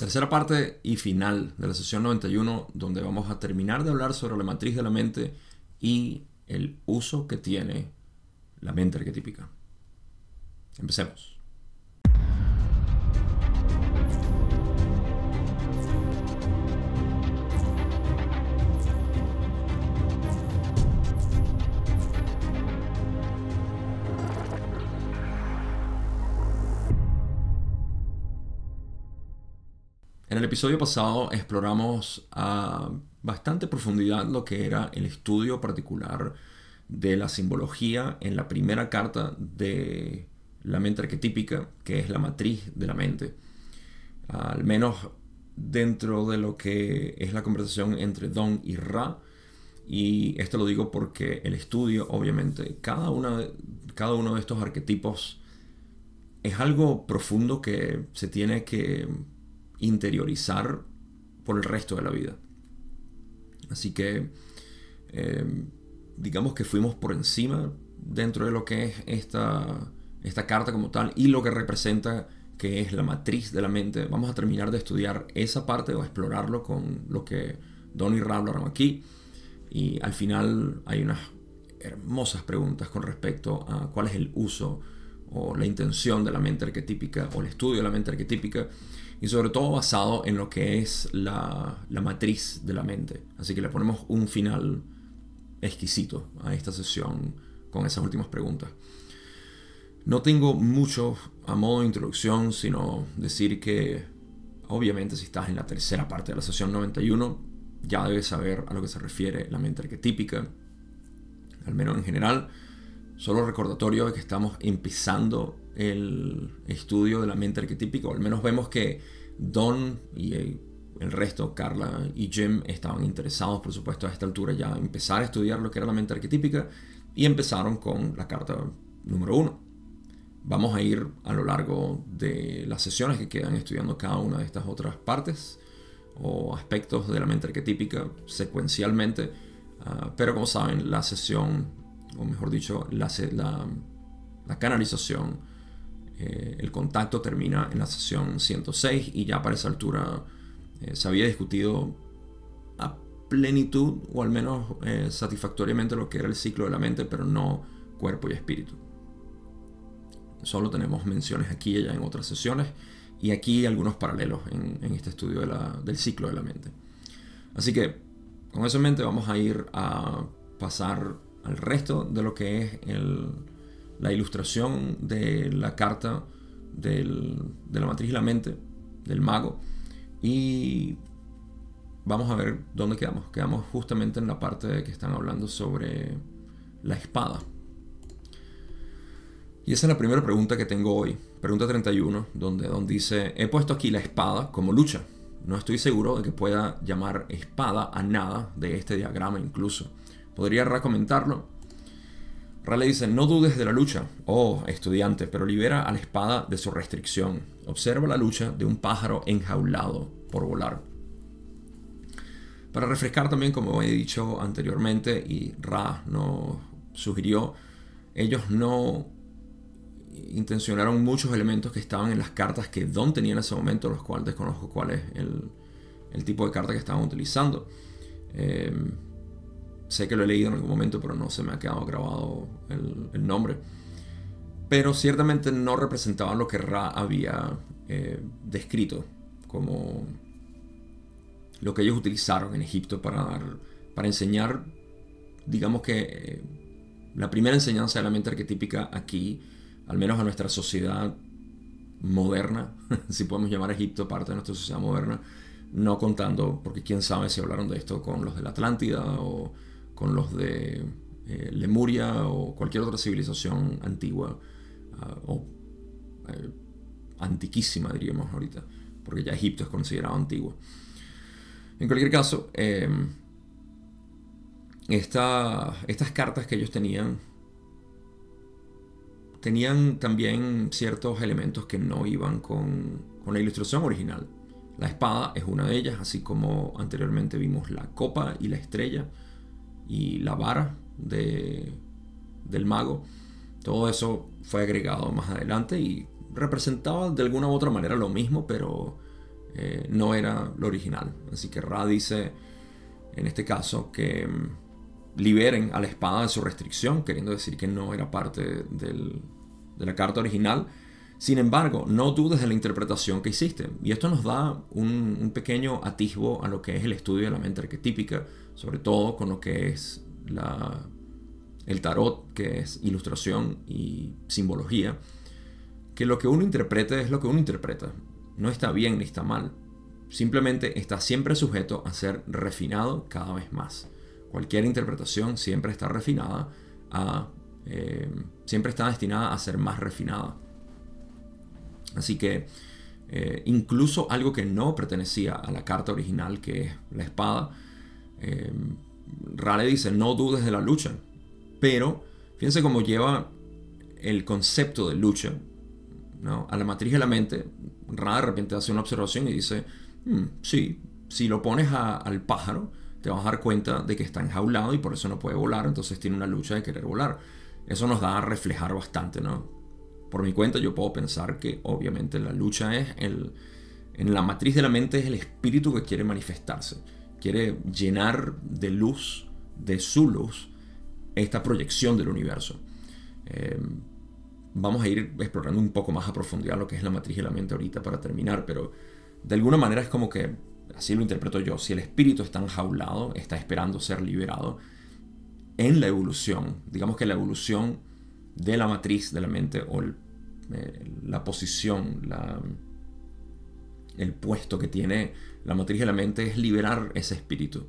Tercera parte y final de la sesión 91, donde vamos a terminar de hablar sobre la matriz de la mente y el uso que tiene la mente arquetípica. Empecemos. En el episodio pasado exploramos a bastante profundidad lo que era el estudio particular de la simbología en la primera carta de la mente arquetípica, que es la matriz de la mente. Al menos dentro de lo que es la conversación entre Don y Ra. Y esto lo digo porque el estudio, obviamente, cada, una, cada uno de estos arquetipos es algo profundo que se tiene que interiorizar por el resto de la vida. Así que eh, digamos que fuimos por encima dentro de lo que es esta, esta carta como tal y lo que representa que es la matriz de la mente. Vamos a terminar de estudiar esa parte o explorarlo con lo que Don y Ra hablaron aquí. Y al final hay unas hermosas preguntas con respecto a cuál es el uso o la intención de la mente arquetípica o el estudio de la mente arquetípica y sobre todo basado en lo que es la, matriz de la mente. Así que le ponemos un final exquisito a esta sesión con esas últimas preguntas. No tengo mucho a modo de introducción, sino decir que obviamente si estás en la tercera parte de la sesión 91, ya debes saber a lo que se refiere la mente arquetípica, al menos en general. Solo recordatorio de que estamos empezando el estudio de la mente arquetípica, o al menos vemos que Don y el resto, Carla y Jim, estaban interesados, por supuesto, a esta altura ya empezar a estudiar lo que era la mente arquetípica y empezaron con la carta número uno. Vamos a ir a lo largo de las sesiones que quedan estudiando cada una de estas otras partes o aspectos de la mente arquetípica secuencialmente, ah, pero como saben, la sesión, o mejor dicho, la, la canalización eh, el contacto termina en la sesión 106 y ya para esa altura eh, se había discutido a plenitud o al menos eh, satisfactoriamente lo que era el ciclo de la mente, pero no cuerpo y espíritu. Solo tenemos menciones aquí y allá en otras sesiones y aquí algunos paralelos en, este estudio del ciclo de la mente. Así que con eso en mente vamos a ir a pasar al resto de lo que es el, la ilustración de la carta de la matriz y la mente del mago. Y vamos a ver dónde quedamos. Quedamos justamente en la parte que están hablando sobre la espada. Y esa es la primera pregunta que tengo hoy. Pregunta 31, donde Don dice, he puesto aquí la espada como lucha. No estoy seguro de que pueda llamar espada a nada de este diagrama incluso. ¿Podría recomendarlo? Rale dice, no dudes de la lucha, oh estudiante, pero libera a la espada de su restricción. Observa la lucha de un pájaro enjaulado por volar. Para refrescar también, como he dicho anteriormente, y Ra nos sugirió, ellos no intencionaron muchos elementos que estaban en las cartas que Don tenía en ese momento, los cuales desconozco cuál es el, tipo de carta que estaban utilizando. Eh, Sé que lo he leído en algún momento, pero no se me ha quedado grabado el, nombre. Pero ciertamente no representaban lo que Ra había eh, descrito como lo que ellos utilizaron en Egipto para, para enseñar, digamos que eh, la primera enseñanza de la mente arquetípica aquí, al menos a nuestra sociedad moderna, si podemos llamar Egipto parte de nuestra sociedad moderna, no contando, porque quién sabe si hablaron de esto con los de la Atlántida o con los de eh, Lemuria o cualquier otra civilización antigua ah, o eh, antiquísima diríamos ahorita, porque ya Egipto es considerado antiguo. En cualquier caso, em, estas cartas que ellos tenían tenían también ciertos elementos que no iban con, con, la ilustración original. La espada es una de ellas, así como anteriormente vimos la copa y la estrella y la vara de, del mago. Todo eso fue agregado más adelante y representaba de alguna u otra manera lo mismo, pero eh, no era lo original. Así que Ra dice, en este caso, que mm, liberen a la espada de su restricción, queriendo decir que no era parte de la carta original. Sin embargo, no dudes de la interpretación que hiciste. Y esto nos da un, pequeño atisbo a lo que es el estudio de la mente arquetípica, sobre todo con lo que es la, el tarot, que es ilustración y simbología. Que lo que uno interpreta es lo que uno interpreta no está bien ni está mal. Simplemente está siempre sujeto a ser refinado cada vez más. Cualquier interpretación siempre está refinada a... Eh, siempre está destinada a ser más refinada. Así que eh, incluso algo que no pertenecía a la carta original, que es la espada, eh, Rale dice, no dudes de la lucha. Pero fíjense cómo lleva el concepto de lucha a la matriz de la mente, Ra de repente hace una observación y dice, hmm, sí, si lo pones al pájaro, te vas a dar cuenta de que está enjaulado y por eso no puede volar, entonces tiene una lucha de querer volar. Eso nos da a reflejar bastante, ¿no? Por mi cuenta yo puedo pensar que obviamente la lucha es. En la matriz de la mente es el espíritu que quiere manifestarse, quiere llenar de luz, de su luz, esta proyección del universo. Eh, vamos a ir explorando un poco más a profundidad lo que es la matriz de la mente ahorita para terminar, pero de alguna manera es como que, así lo interpreto yo, si el espíritu está enjaulado, está esperando ser liberado, en la evolución, digamos que la evolución de la matriz de la mente o eh, la posición, la, el puesto que tiene la matriz de la mente es liberar ese espíritu.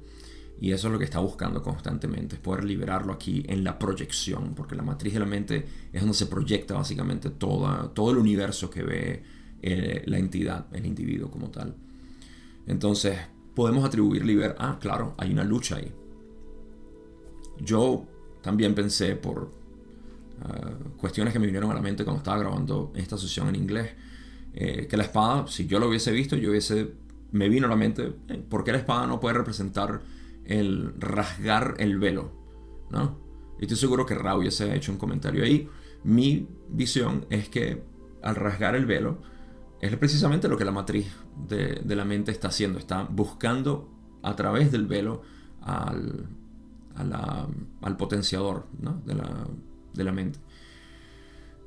Y eso es lo que está buscando constantemente, es poder liberarlo aquí en la proyección, porque la matriz de la mente es donde se proyecta básicamente toda, todo el universo que ve eh, la entidad, el individuo como tal. Entonces, podemos atribuir liber... Ah, claro, hay una lucha ahí. Yo también pensé por ah, cuestiones que me vinieron a la mente cuando estaba grabando esta sesión en inglés, eh, que la espada, si yo lo hubiese visto, yo hubiese... Me vino a la mente, eh, ¿por qué la espada no puede representar el rasgar el velo, ¿no? Y estoy seguro que Raúl ya se ha hecho un comentario ahí. Mi visión es que al rasgar el velo es precisamente lo que la matriz de, la mente está haciendo. Está buscando a través del velo al, al potenciador de, la, de, la, mente.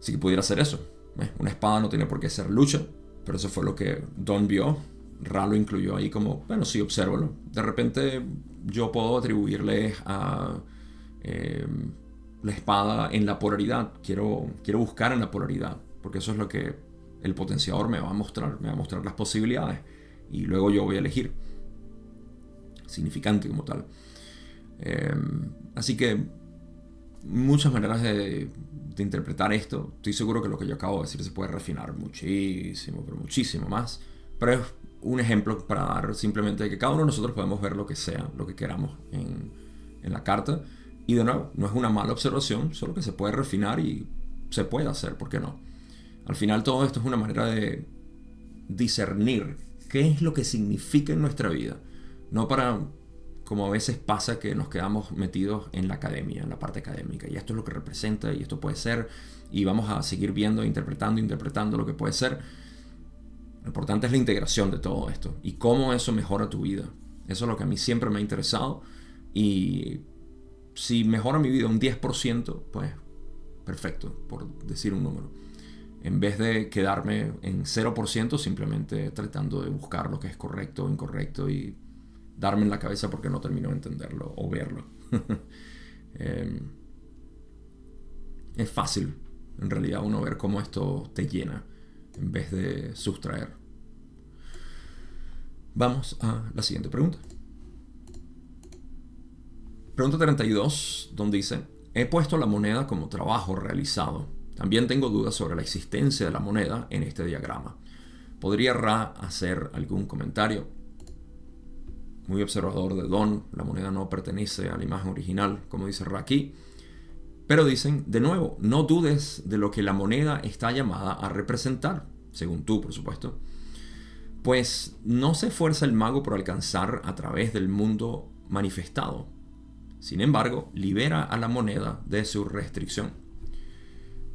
Así que pudiera ser eso. ¿eh? Una espada no tiene por qué ser lucha, pero eso fue lo que Don vio Ra lo incluyó ahí como, bueno, sí, obsérvalo. De repente yo puedo atribuirle a eh, la espada en la polaridad. Quiero, quiero buscar en la polaridad, porque eso es lo que el potenciador me va a mostrar, me va a mostrar las posibilidades. Y luego yo voy a elegir. Significante como tal. Eh, así que muchas maneras de, de, interpretar esto. Estoy seguro que lo que yo acabo de decir se puede refinar muchísimo, pero muchísimo más. Pero es un ejemplo para dar simplemente que cada uno de nosotros podemos ver lo que sea, lo que queramos en, en la carta. Y de nuevo, no es una mala observación, solo que se puede refinar y se puede hacer, ¿por qué no? Al final todo esto es una manera de discernir qué es lo que significa en nuestra vida. No para, como a veces pasa, que nos quedamos metidos en la academia, en la parte académica. Y esto es lo que representa y esto puede ser. Y vamos a seguir viendo, interpretando, interpretando lo que puede ser lo importante es la integración de todo esto y cómo eso mejora tu vida. Eso es lo que a mí siempre me ha interesado. Y si mejora mi vida un 10%, pues perfecto, por decir un número. En vez de quedarme en 0%, simplemente tratando de buscar lo que es correcto o incorrecto y darme en la cabeza porque no termino de entenderlo o verlo. Em, es fácil, en realidad, uno ver cómo esto te llena en vez de sustraer. Vamos a la siguiente pregunta. Pregunta 32, donde dice, he puesto la moneda como trabajo realizado. También tengo dudas sobre la existencia de la moneda en este diagrama. ¿Podría Ra hacer algún comentario? Muy observador de Don, la moneda no pertenece a la imagen original, como dice Ra aquí. Pero dicen, de nuevo, no dudes de lo que la moneda está llamada a representar, según tú, por supuesto. Pues no se esfuerza el mago por alcanzar a través del mundo manifestado. Sin embargo, libera a la moneda de su restricción.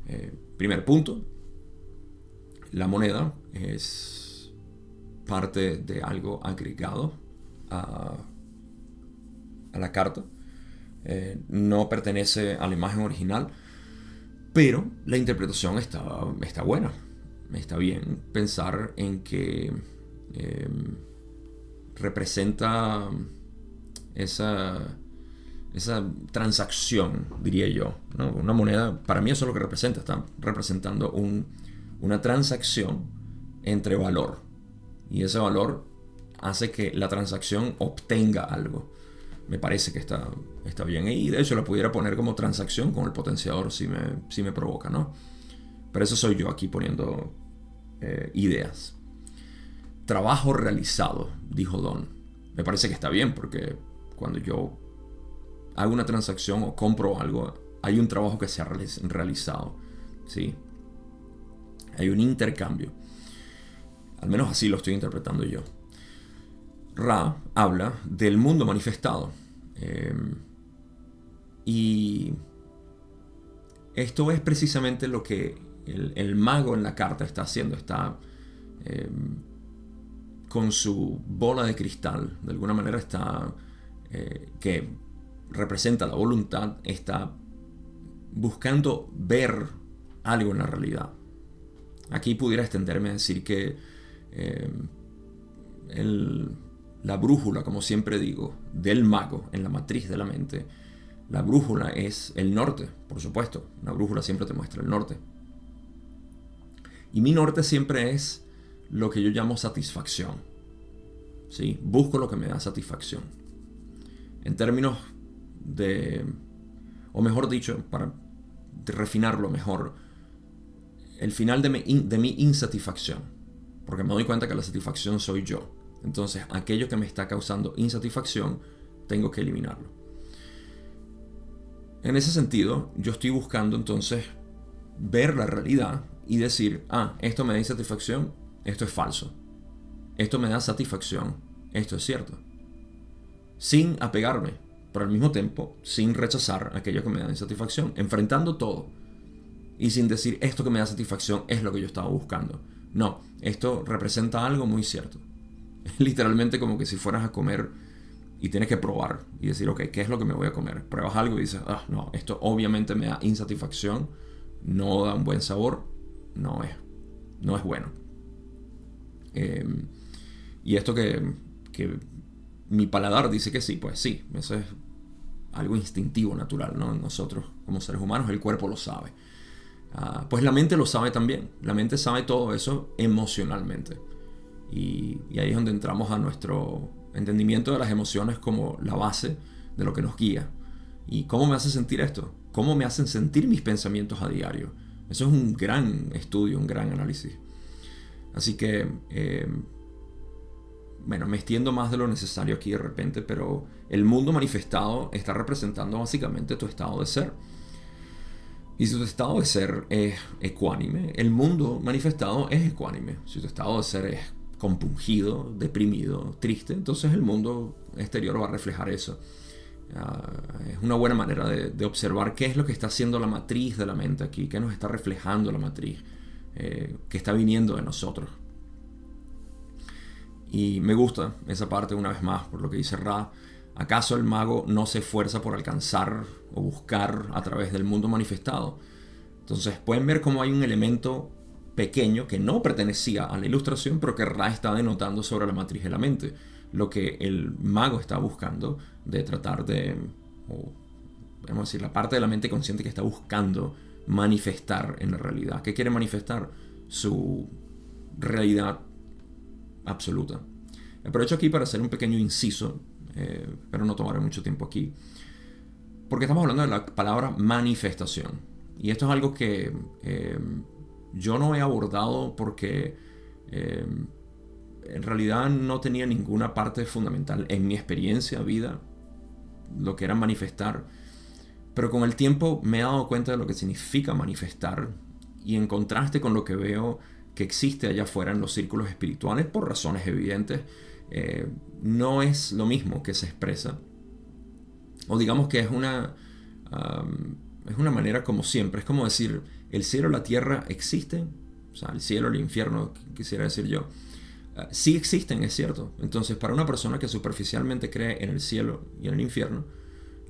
Eh, primer punto, la moneda es parte de algo agregado a, a la carta. Eh, no pertenece a la imagen original, pero la interpretación está, está buena. Está bien pensar en que em, representa esa, esa transacción, diría yo. Una moneda, para mí eso es lo que representa. Está representando una transacción entre valor. Y ese valor hace que la transacción obtenga algo me parece que está, está bien. Y de hecho lo pudiera poner como transacción con el potenciador si me, si me provoca, ¿no? Pero eso soy yo aquí poniendo eh, ideas. Trabajo realizado, dijo Don. Me parece que está bien porque cuando yo hago una transacción o compro algo, hay un trabajo que se ha realizado. ¿sí? Hay un intercambio. Al menos así lo estoy interpretando yo. Ra habla del mundo manifestado. Em, y esto es precisamente lo que el, mago en la carta está haciendo. Está em, con su bola de cristal, de alguna manera está, eh, que representa la voluntad, está buscando ver algo en la realidad. Aquí pudiera extenderme a decir que em, el la brújula, como siempre digo, del mago en la matriz de la mente, la brújula es el norte, por supuesto. Una brújula siempre te muestra el norte. Y mi norte siempre es lo que yo llamo satisfacción. ¿Sí? Busco lo que me da satisfacción. En términos de, o mejor dicho, para refinarlo mejor, el final de mi insatisfacción. Porque me doy cuenta que la satisfacción soy yo. Entonces, aquello que me está causando insatisfacción, tengo que eliminarlo. En ese sentido, yo estoy buscando entonces ver la realidad y decir, ah, esto me da insatisfacción, esto es falso. Esto me da satisfacción, esto es cierto. Sin apegarme, pero al mismo tiempo sin rechazar aquello que me da insatisfacción, enfrentando todo. Y sin decir, esto que me da satisfacción es lo que yo estaba buscando. No, esto representa algo muy cierto. literalmente como que si fueras a comer y tienes que probar y decir, ok, ¿qué es lo que me voy a comer? Pruebas algo y dices, ah, no, esto obviamente me da insatisfacción, no da un buen sabor, no es, no es bueno. Em, y esto que, que, mi paladar dice que sí, pues sí, eso es algo instintivo, natural, ¿no? Nosotros como seres humanos, el cuerpo lo sabe. Ah, pues la mente lo sabe también, la mente sabe todo eso emocionalmente. Y, ahí es donde entramos a nuestro entendimiento de las emociones como la base de lo que nos guía. ¿Y cómo me hace sentir esto? ¿Cómo me hacen sentir mis pensamientos a diario? Eso es un gran estudio, un gran análisis. Así que, eh, bueno, me extiendo más de lo necesario aquí de repente, pero el mundo manifestado está representando básicamente tu estado de ser. Y si tu estado de ser es ecuánime, el mundo manifestado es ecuánime. Si tu estado de ser es compungido, deprimido, triste, entonces el mundo exterior va a reflejar eso. Ah, es una buena manera de, observar qué es lo que está haciendo la matriz de la mente aquí, qué nos está reflejando la matriz, eh, que está viniendo de nosotros. Y me gusta esa parte una vez más, por lo que dice Ra. ¿Acaso el mago no se esfuerza por alcanzar o buscar a través del mundo manifestado? Entonces pueden ver cómo hay un elemento pequeño que no pertenecía a la ilustración, pero que Ra está denotando sobre la matriz de la mente. Lo que el mago está buscando de tratar de, o, vamos a decir, la parte de la mente consciente que está buscando manifestar en la realidad. ¿Qué quiere manifestar? Su realidad absoluta. Aprovecho aquí para hacer un pequeño inciso, eh, pero no tomaré mucho tiempo aquí, porque estamos hablando de la palabra manifestación. Y esto es algo que eh, yo no he abordado porque eh, en realidad no tenía ninguna parte fundamental en mi experiencia, vida, lo que era manifestar. Pero con el tiempo me he dado cuenta de lo que significa manifestar y en contraste con lo que veo que existe allá afuera en los círculos espirituales, por razones evidentes, eh, no es lo mismo que se expresa. O digamos que es una, es una manera como siempre, es como decir, el cielo y la tierra existen, o sea, el cielo el infierno, quisiera decir yo, Ah, sí existen, es cierto. Entonces, para una persona que superficialmente cree en el cielo y en el infierno,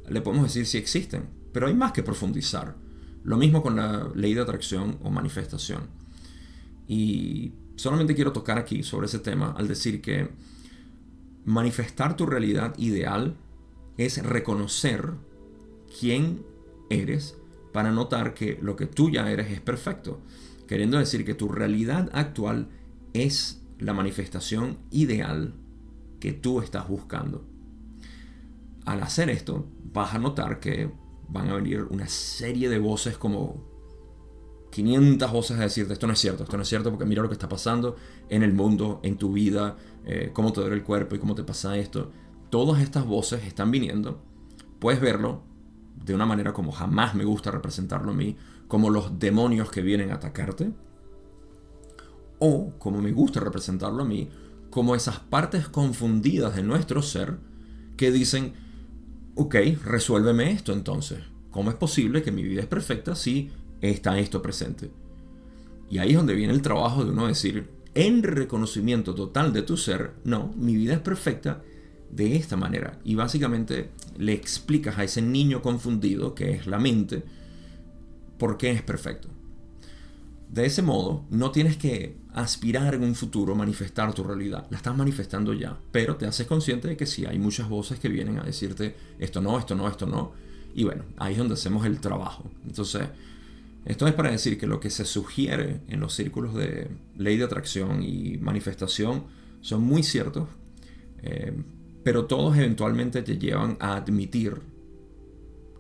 le podemos decir si existen, pero hay más que profundizar. Lo mismo con la ley de atracción o manifestación. Y solamente quiero tocar aquí sobre ese tema al decir que manifestar tu realidad ideal es reconocer quién eres para notar que lo que tú ya eres es perfecto. Queriendo decir que tu realidad actual es la manifestación ideal que tú estás buscando. Al hacer esto, vas a notar que van a venir una serie de voces como 500 voces a decirte esto no es cierto, esto no es cierto porque mira lo que está pasando en el mundo, en tu vida, eh, cómo te duele el cuerpo y cómo te pasa esto. Todas estas voces están viniendo. Puedes verlo de una manera como jamás me gusta representarlo a mí, como los demonios que vienen a atacarte. O como me gusta representarlo a mí, como esas partes confundidas de nuestro ser que dicen, ok, resuélveme esto entonces. ¿Cómo es posible que mi vida es perfecta si está esto presente? Y ahí es donde viene el trabajo de uno decir, en reconocimiento total de tu ser, no, mi vida es perfecta de esta manera. Y básicamente le explicas a ese niño confundido, que es la mente, por qué es perfecto. De ese modo, no tienes que aspirar en un futuro manifestar tu realidad. La estás manifestando ya, pero te haces consciente de que sí hay muchas voces que vienen a decirte esto no, esto no, esto no. Y bueno, ahí es donde hacemos el trabajo. Entonces, esto es para decir que lo que se sugiere en los círculos de ley de atracción y manifestación son muy ciertos, eh, pero todos eventualmente te llevan a admitir,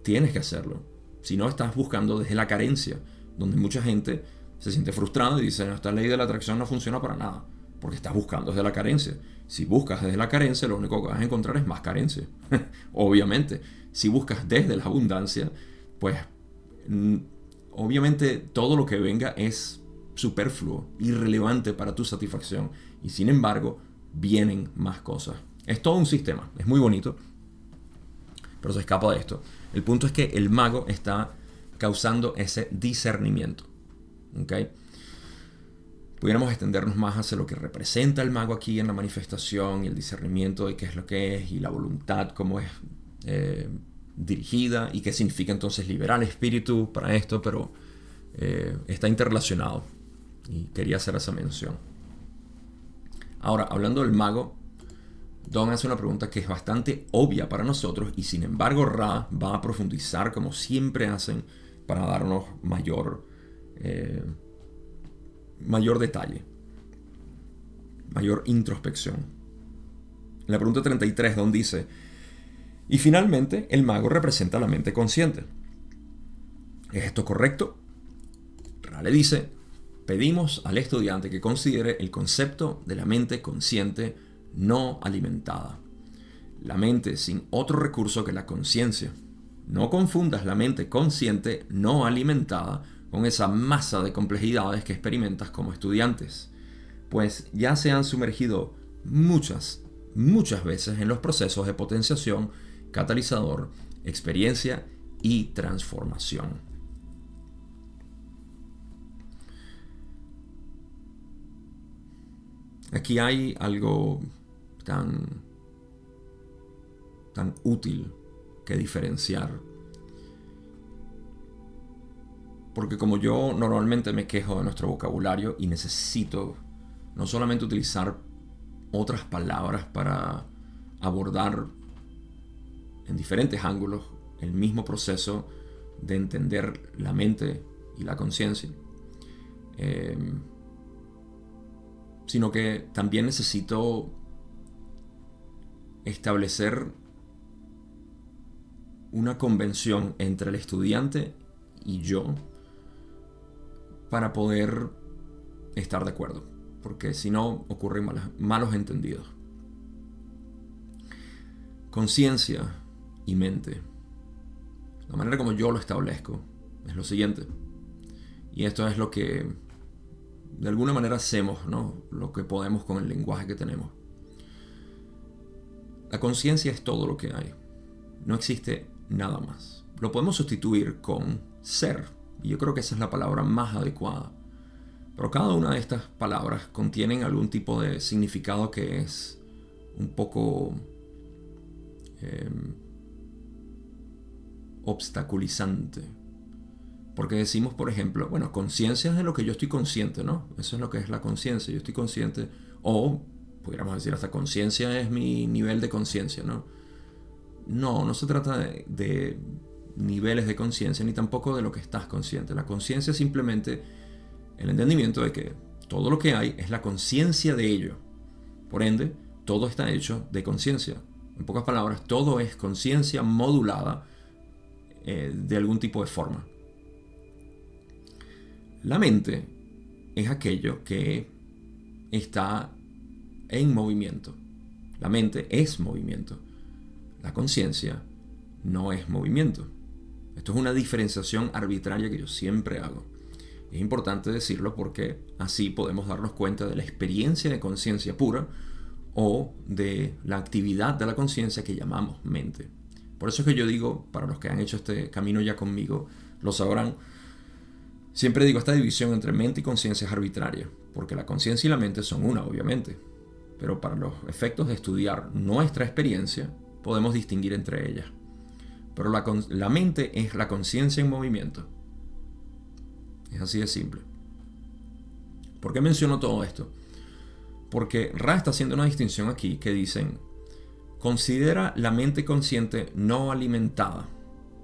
tienes que hacerlo. Si no, estás buscando desde la carencia, donde mucha gente se siente frustrado y dice, esta ley de la atracción no funciona para nada, porque estás buscando desde la carencia. Si buscas desde la carencia, lo único que vas a encontrar es más carencia. obviamente, si buscas desde la abundancia, pues obviamente todo lo que venga es superfluo, irrelevante para tu satisfacción. Y sin embargo, vienen más cosas. Es todo un sistema, es muy bonito, pero se escapa de esto. El punto es que el mago está causando ese discernimiento. ¿okay? Pudiéramos extendernos más hacia lo que representa el mago aquí en la manifestación y el discernimiento de qué es lo que es y la voluntad, cómo es eh, dirigida y qué significa entonces liberar el espíritu para esto, pero eh, está interrelacionado y quería hacer esa mención. Ahora, hablando del mago, Don hace una pregunta que es bastante obvia para nosotros y sin embargo Ra va a profundizar como siempre hacen para darnos mayor eh, mayor detalle, mayor introspección. la pregunta 33, Don dice, y finalmente el mago representa la mente consciente. ¿Es esto correcto? Ra le dice, pedimos al estudiante que considere el concepto de la mente consciente no alimentada. La mente sin otro recurso que la conciencia. No confundas la mente consciente no alimentada con esa masa de complejidades que experimentas como estudiantes, pues ya se han sumergido muchas, muchas veces en los procesos de potenciación, catalizador, experiencia y transformación. Aquí hay algo tan, tan útil que diferenciar. Porque como yo normalmente me quejo de nuestro vocabulario y necesito no solamente utilizar otras palabras para abordar en diferentes ángulos el mismo proceso de entender la mente y la conciencia, em, sino que también necesito establecer una convención entre el estudiante y yo para poder estar de acuerdo, porque si no ocurren malos entendidos. Conciencia y mente. La manera como yo lo establezco es lo siguiente. Y esto es lo que de alguna manera hacemos, ¿no? Lo que podemos con el lenguaje que tenemos. La conciencia es todo lo que hay. No existe nada más. Lo podemos sustituir con ser, y yo creo que esa es la palabra más adecuada Pero cada una de estas palabras contienen algún tipo de significado que es un poco em, obstaculizante. Porque decimos, por ejemplo, bueno, conciencia es de lo que yo estoy consciente, ¿no? Eso es lo que es la conciencia. Yo estoy consciente. O, pudiéramos decir, hasta conciencia es mi nivel de conciencia, ¿no? No, no se trata de, niveles de conciencia, ni tampoco de lo que estás consciente. La conciencia es simplemente el entendimiento de que todo lo que hay es la conciencia de ello. Por ende, todo está hecho de conciencia. En pocas palabras, todo es conciencia modulada eh, de algún tipo de forma. La mente es aquello que está en movimiento. La mente es movimiento. La conciencia no es movimiento. Esto es una diferenciación arbitraria que yo siempre hago. Es importante decirlo porque así podemos darnos cuenta de la experiencia de conciencia pura o de la actividad de la conciencia que llamamos mente. Por eso es que yo digo, para los que han hecho este camino ya conmigo, lo sabrán, Siempre digo, esta división entre mente y conciencia es arbitraria, porque la conciencia y la mente son una, obviamente. Pero para los efectos de estudiar nuestra experiencia, podemos distinguir entre ellas. Pero la, mente es la conciencia en movimiento. Es así de simple. ¿Por qué menciono todo esto? Porque Ra está haciendo una distinción aquí que dicen, considera la mente consciente no alimentada.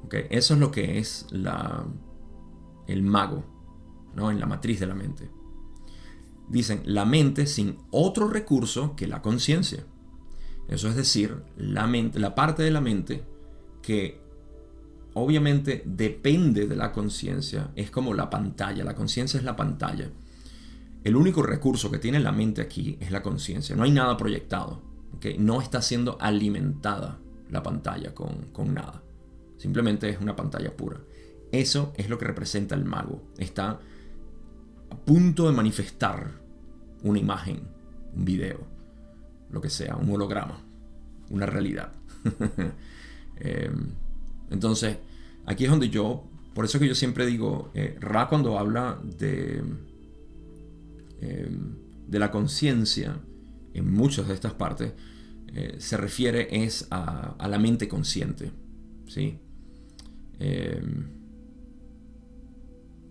¿Okay? Eso es lo que es la, el mago, ¿no? en la matriz de la mente. Dicen la mente sin otro recurso que la conciencia. Eso es decir, la, mente, la parte de la mente que obviamente depende de la conciencia es como la pantalla. La conciencia es la pantalla. El único recurso que tiene la mente aquí es la conciencia. No hay nada proyectado. No está siendo alimentada la pantalla con, con nada. Simplemente es una pantalla pura. Eso es lo que representa el mago. Está punto de manifestar una imagen, un video, lo que sea, un holograma, una realidad. Em, entonces, aquí es donde yo, por eso que yo siempre digo, eh, Ra cuando habla de, em, de la conciencia, en muchas de estas partes, eh, se refiere es a, a, la mente consciente. ¿sí? Em,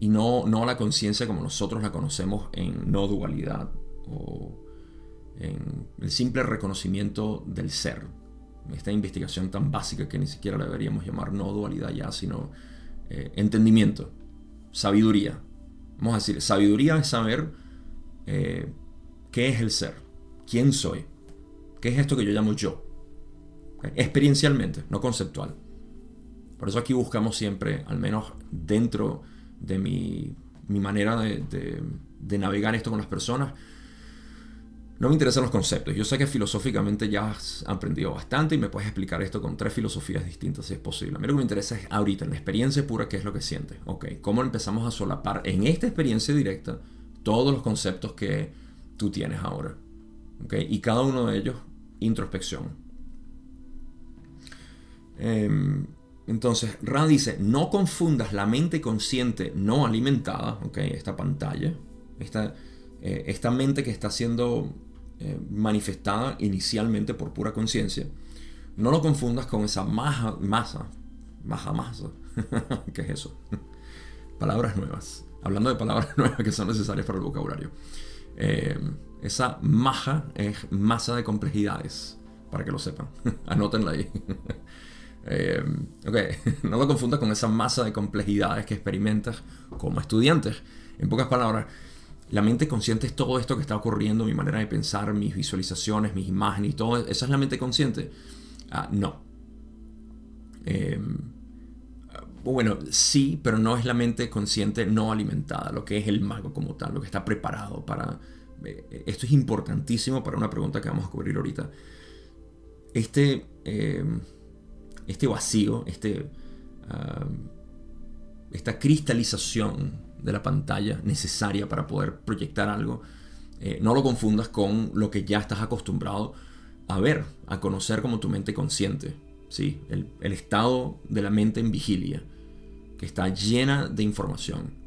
y no, no la conciencia como nosotros la conocemos en no dualidad o en el simple reconocimiento del ser. Esta investigación tan básica que ni siquiera la deberíamos llamar no dualidad ya, sino eh, entendimiento, sabiduría. Vamos a decir, sabiduría es saber eh, qué es el ser, quién soy, qué es esto que yo llamo yo. Experiencialmente, no conceptual. Por eso aquí buscamos siempre, al menos dentro de mi, manera de, navegar esto con las personas. No me interesan los conceptos. Yo sé que filosóficamente ya has aprendido bastante y me puedes explicar esto con tres filosofías distintas si es posible. A mí lo que me interesa es ahorita, en la experiencia pura, qué es lo que sientes. Ok, cómo empezamos a solapar en esta experiencia directa todos los conceptos que tú tienes ahora. Ok, y cada uno de ellos, introspección. Eh, entonces, Ra dice, no confundas la mente consciente no alimentada, okay, esta pantalla, esta, eh, esta mente que está siendo eh, manifestada inicialmente por pura conciencia, no lo confundas con esa masa, masa, masa, masa. ¿Qué es eso? palabras nuevas. Hablando de palabras nuevas que son necesarias para el vocabulario. Eh, esa maja es masa de complejidades, para que lo sepan. Anótenla ahí. Eh, no lo confundas con esa masa de complejidades que experimentas como estudiantes. En pocas palabras, la mente consciente es todo esto que está ocurriendo, mi manera de pensar, mis visualizaciones, mis imágenes y todo. ¿Esa es la mente consciente? Ah, no. Eh, bueno, sí, pero no es la mente consciente no alimentada, lo que es el mago como tal, lo que está preparado para... Eh, esto es importantísimo para una pregunta que vamos a cubrir ahorita. Este este vacío, este, ah, esta cristalización de la pantalla necesaria para poder proyectar algo, eh, no lo confundas con lo que ya estás acostumbrado a ver, a conocer como tu mente consciente. ¿sí? El, el estado de la mente en vigilia, que está llena de información.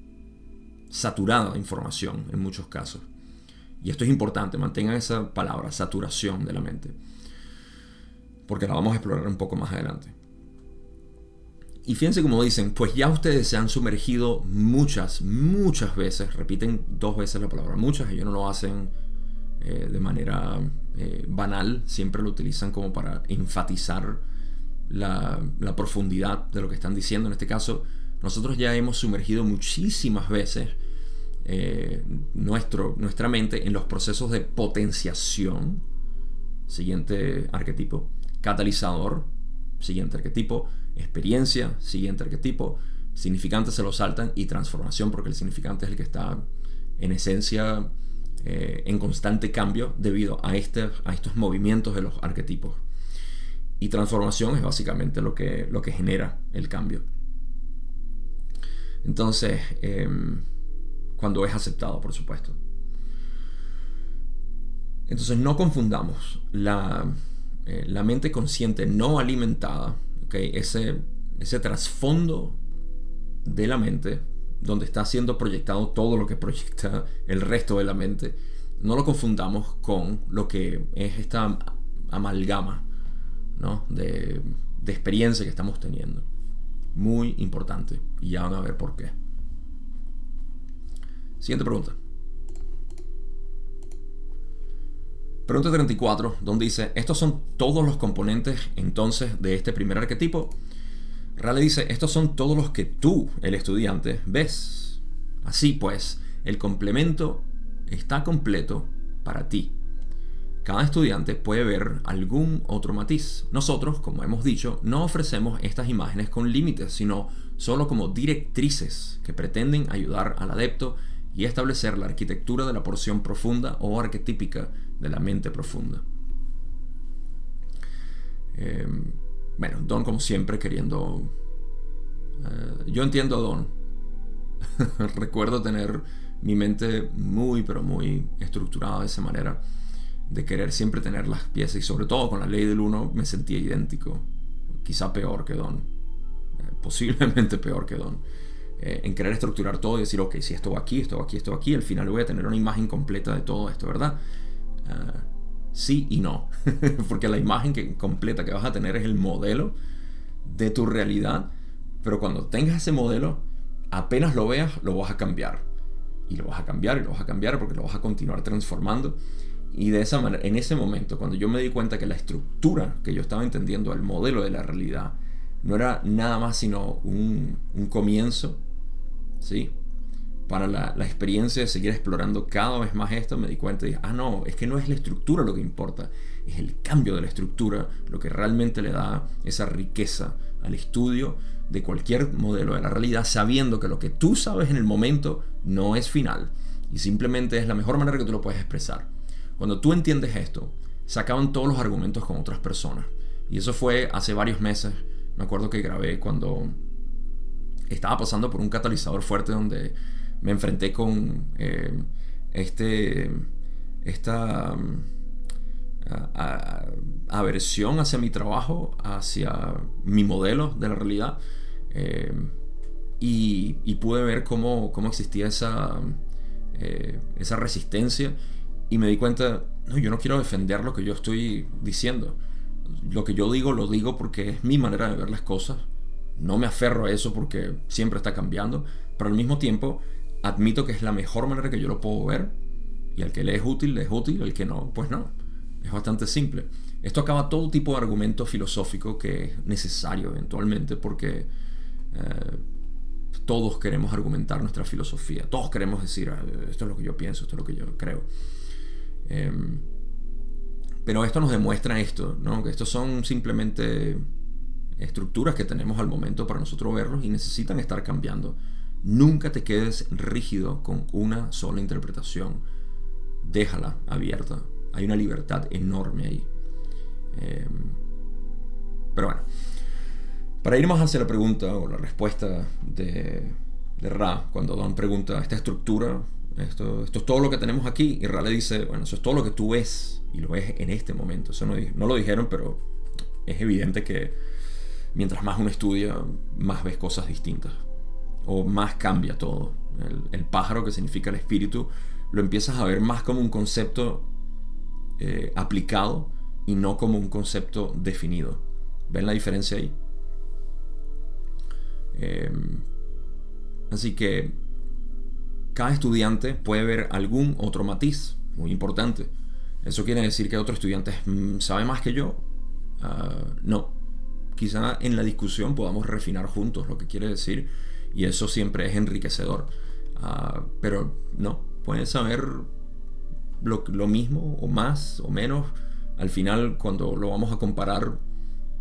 saturada de información en muchos casos. Y esto es importante, mantengan esa palabra, saturación de la mente. Porque la vamos a explorar un poco más adelante. Y fíjense como dicen, pues ya ustedes se han sumergido muchas, muchas veces, repiten dos veces la palabra muchas, ellos no lo hacen eh, de manera eh, banal, siempre lo utilizan como para enfatizar la, profundidad de lo que están diciendo. En este caso, nosotros ya hemos sumergido muchísimas veces eh, nuestro, nuestra mente en los procesos de potenciación, siguiente arquetipo, catalizador, siguiente arquetipo, experiencia, siguiente arquetipo, significante se lo saltan y transformación, porque el significante es el que está en esencia eh, en constante cambio debido a, este, a estos movimientos de los arquetipos. Y transformación es básicamente lo que, lo que genera el cambio. Entonces, em, cuando es aceptado, por supuesto. Entonces, no confundamos la, eh, la mente consciente no alimentada ese, ese trasfondo de la mente, donde está siendo proyectado todo lo que proyecta el resto de la mente, no lo confundamos con lo que es esta amalgama de, de experiencia que estamos teniendo. Muy importante. Y ya van a ver por qué. Siguiente pregunta. Pregunta 34, donde dice, estos son todos los componentes entonces de este primer arquetipo. Rale dice, estos son todos los que tú, el estudiante, ves. Así pues, el complemento está completo para ti. Cada estudiante puede ver algún otro matiz. Nosotros, como hemos dicho, no ofrecemos estas imágenes con límites, sino solo como directrices que pretenden ayudar al adepto y establecer la arquitectura de la porción profunda o arquetípica de la mente profunda. Em, bueno, Don como siempre queriendo... Eh, yo entiendo a Don. Recuerdo tener mi mente muy, pero muy estructurada de esa manera. De querer siempre tener las piezas. Y sobre todo con la ley del uno me sentía idéntico. Quizá peor que Don. Eh, posiblemente peor que Don. Eh, en querer estructurar todo y decir, ok, si esto va aquí, esto va aquí, esto va aquí, al final voy a tener una imagen completa de todo esto, ¿verdad? Ah, sí y no, porque la imagen que, completa que vas a tener es el modelo de tu realidad, pero cuando tengas ese modelo, apenas lo veas, lo vas a cambiar. Y lo vas a cambiar y lo vas a cambiar porque lo vas a continuar transformando. Y de esa manera, en ese momento, cuando yo me di cuenta que la estructura que yo estaba entendiendo, el modelo de la realidad, no era nada más sino un, un comienzo ¿sí? Para la, experiencia de seguir explorando cada vez más esto, me di cuenta y dije, ah, no, es que no es la estructura lo que importa, es el cambio de la estructura lo que realmente le da esa riqueza al estudio de cualquier modelo de la realidad, sabiendo que lo que tú sabes en el momento no es final y simplemente es la mejor manera que tú lo puedes expresar. Cuando tú entiendes esto, se acaban todos los argumentos con otras personas. Y eso fue hace varios meses. Me acuerdo que grabé cuando estaba pasando por un catalizador fuerte donde me enfrenté con eh, este, esta aversión hacia mi trabajo, hacia mi modelo de la realidad. Eh, y, pude ver cómo, cómo existía esa, eh, esa resistencia y me di cuenta, no, yo no quiero defender lo que yo estoy diciendo. Lo que yo digo lo digo porque es mi manera de ver las cosas no me aferro a eso porque siempre está cambiando, pero al mismo tiempo admito que es la mejor manera que yo lo puedo ver y al que le es útil, le es útil, al que no, pues no. Es bastante simple. Esto acaba todo tipo de argumento filosófico que es necesario eventualmente porque eh, todos queremos argumentar nuestra filosofía, todos queremos decir, ah, esto es lo que yo pienso, esto es lo que yo creo. Em, pero esto nos demuestra esto, ¿no? que estos son simplemente estructuras que tenemos al momento para nosotros verlos y necesitan estar cambiando. Nunca te quedes rígido con una sola interpretación. Déjala abierta. Hay una libertad enorme ahí. Em, pero bueno, para ir más hacia la pregunta o la respuesta de, Ra, cuando Don pregunta esta estructura, esto, esto es todo lo que tenemos aquí, y Ra le dice, bueno, eso es todo lo que tú ves, y lo ves en este momento. Eso no, no lo dijeron, pero es evidente que mientras más uno estudia, más ves cosas distintas. O más cambia todo. El, pájaro, que significa el espíritu, lo empiezas a ver más como un concepto eh, aplicado y no como un concepto definido. ¿Ven la diferencia ahí? Em, así que cada estudiante puede ver algún otro matiz muy importante. ¿Eso quiere decir que otro estudiante mm, sabe más que yo? Ah, no. Quizá en la discusión podamos refinar juntos lo que quiere decir y eso siempre es enriquecedor. Ah, pero no, pueden saber lo, lo mismo o más o menos. Al final, cuando lo vamos a comparar,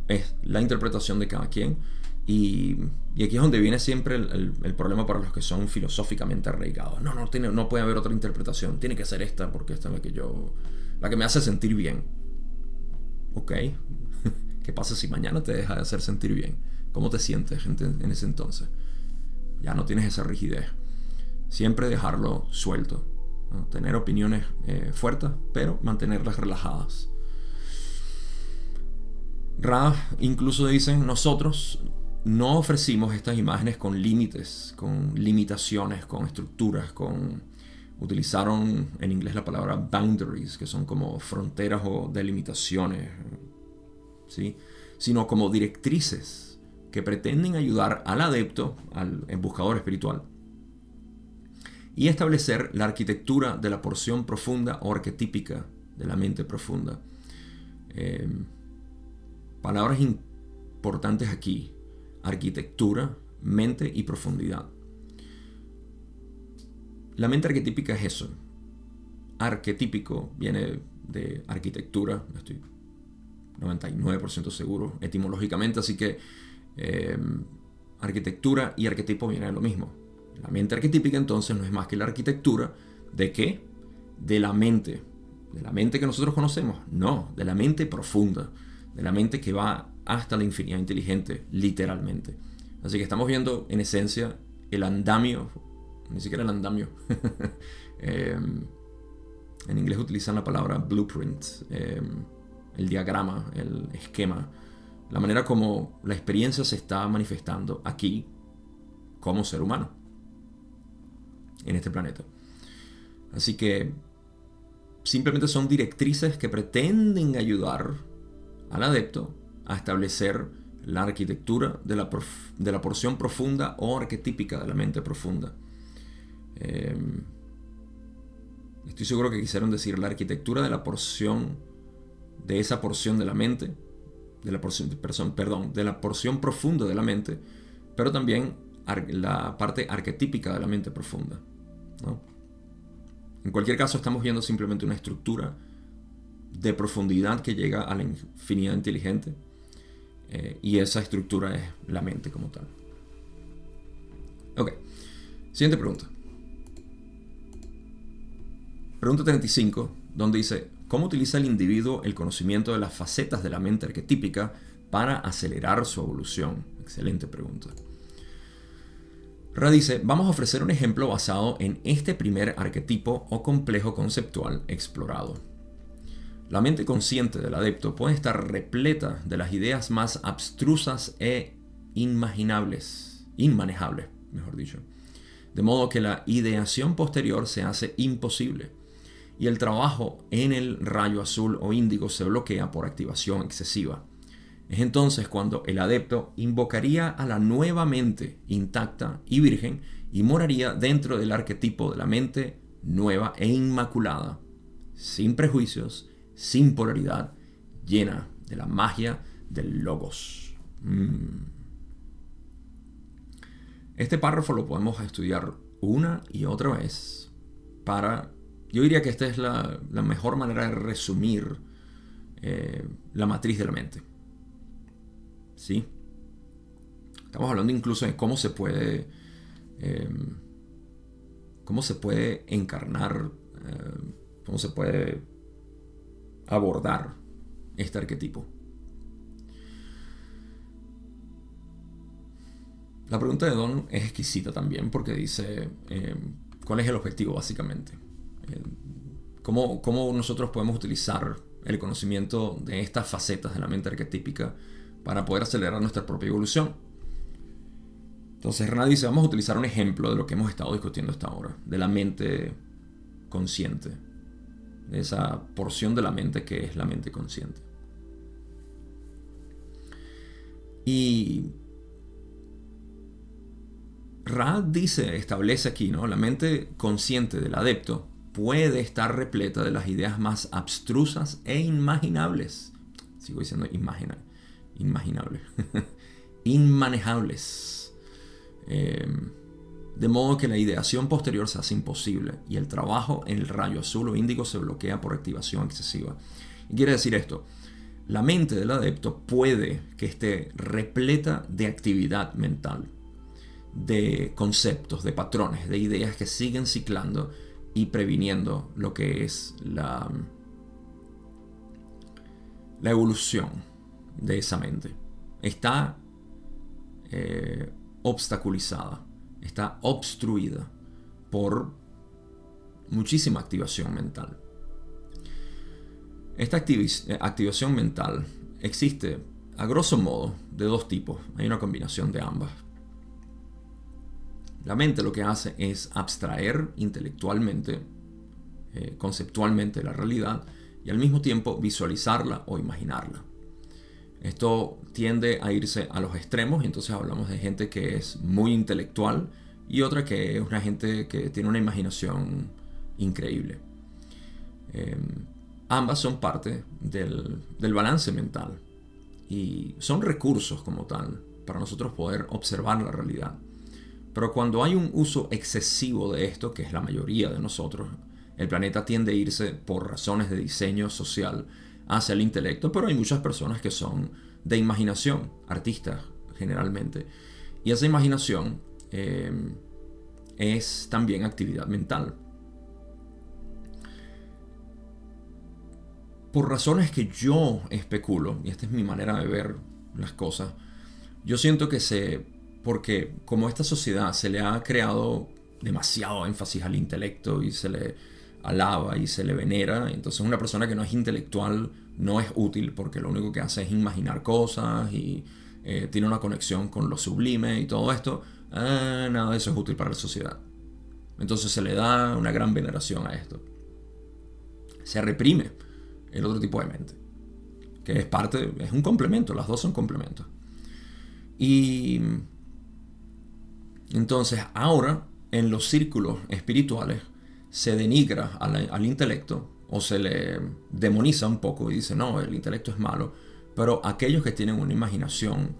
es la interpretación de cada quien. Y, aquí es donde viene siempre el, problema para los que son filosóficamente arraigados. No, no, tiene, no puede haber otra interpretación. Tiene que ser esta porque esta es la que yo. la que me hace sentir bien. Ok. ¿Qué pasa si mañana te deja de hacer sentir bien? ¿Cómo te sientes en, ese entonces? Ya no tienes esa rigidez. Siempre dejarlo suelto. Tener opiniones eh, fuertes, pero mantenerlas relajadas. Ra incluso dicen, nosotros no ofrecimos estas imágenes con límites, con limitaciones, con estructuras, con... Utilizaron en inglés la palabra boundaries, que son como fronteras o delimitaciones, ¿sí? sino como directrices que pretenden ayudar al adepto, al buscador espiritual, y establecer la arquitectura de la porción profunda o arquetípica de la mente profunda. Eh, palabras importantes aquí arquitectura, mente y profundidad. La mente arquetípica es eso. Arquetípico viene de arquitectura, estoy 99% seguro etimológicamente, así que eh, arquitectura y arquetipo vienen de lo mismo. La mente arquetípica entonces no es más que la arquitectura de qué? De la mente. De la mente que nosotros conocemos. No, de la mente profunda. De la mente que va hasta la infinidad inteligente, literalmente. Así que estamos viendo en esencia el andamio, ni siquiera el andamio. Em, en inglés utilizan la palabra blueprint, em, el diagrama, el esquema, la manera como la experiencia se está manifestando aquí como ser humano en este planeta. Así que simplemente son directrices que pretenden ayudar al adepto a establecer la arquitectura de la, de la porción profunda o arquetípica de la mente profunda. Em, estoy seguro que quisieron decir la arquitectura de la porción, de esa porción de la mente, de la porción, perdón, de la porción profunda de la mente, pero también la parte arquetípica de la mente profunda. En cualquier caso, estamos viendo simplemente una estructura de profundidad que llega a la infinidad inteligente eh, y esa estructura es la mente como tal. Ok, siguiente pregunta. Pregunta 35, donde dice, ¿cómo utiliza el individuo el conocimiento de las facetas de la mente arquetípica para acelerar su evolución? Excelente pregunta. Ra dice, vamos a ofrecer un ejemplo basado en este primer arquetipo o complejo conceptual explorado. La mente consciente del adepto puede estar repleta de las ideas más abstrusas e inimaginables, inmanejables, mejor dicho. De modo que la ideación posterior se hace imposible y el trabajo en el rayo azul o índigo se bloquea por activación excesiva. Es entonces cuando el adepto invocaría a la nueva mente intacta y virgen y moraría dentro del arquetipo de la mente nueva e inmaculada, sin prejuicios, sin polaridad, llena de la magia del logos. Mm. Este párrafo lo podemos estudiar una y otra vez para... Yo diría que esta es la, mejor manera de resumir eh, la matriz de la mente. ¿Sí? Estamos hablando incluso de cómo se puede... Eh, cómo se puede encarnar, eh, cómo se puede abordar este arquetipo. La pregunta de Don es exquisita también porque dice, ¿cuál es el objetivo básicamente? ¿Cómo, ¿Cómo nosotros podemos utilizar el conocimiento de estas facetas de la mente arquetípica para poder acelerar nuestra propia evolución? Entonces Rana dice, vamos a utilizar un ejemplo de lo que hemos estado discutiendo hasta ahora, de la mente consciente, de esa porción de la mente que es la mente consciente. Y Ra dice, establece aquí, ¿no? La mente consciente del adepto puede estar repleta de las ideas más abstrusas e imaginables. Sigo diciendo imagina, inmanejables. Em, de modo que la ideación posterior se hace imposible y el trabajo en el rayo azul o índigo se bloquea por activación excesiva. Y quiere decir esto, la mente del adepto puede que esté repleta de actividad mental, de conceptos, de patrones, de ideas que siguen ciclando y previniendo lo que es la, la evolución de esa mente. Está eh, obstaculizada, está obstruida por muchísima activación mental. Esta activación mental existe a grosso modo de dos tipos, hay una combinación de ambas. La mente lo que hace es abstraer intelectualmente, eh, conceptualmente la realidad y al mismo tiempo visualizarla o imaginarla. Esto tiende a irse a los extremos entonces hablamos de gente que es muy intelectual y otra que es una gente que tiene una imaginación increíble. Em, ambas son parte del balance mental y son recursos como tal para nosotros poder observar la realidad. Pero cuando hay un uso excesivo de esto, que es la mayoría de nosotros, el planeta tiende a irse por razones de diseño social hacia el intelecto, pero hay muchas personas que son de imaginación, artistas generalmente. Y esa imaginación eh, es también actividad mental. Por razones que yo especulo, y esta es mi manera de ver las cosas, yo siento que se, porque como esta sociedad se le ha creado demasiado énfasis al intelecto y se le alaba y se le venera. Entonces una persona que no es intelectual no es útil porque lo único que hace es imaginar cosas y eh, tiene una conexión con lo sublime y todo esto. Ah, nada de eso es útil para la sociedad. Entonces se le da una gran veneración a esto. Se reprime el otro tipo de mente, que es parte, es un complemento, las dos son complementos. Y entonces ahora en los círculos espirituales se denigra al, intelecto o se le demoniza un poco y dice, no, el intelecto es malo, pero aquellos que tienen una imaginación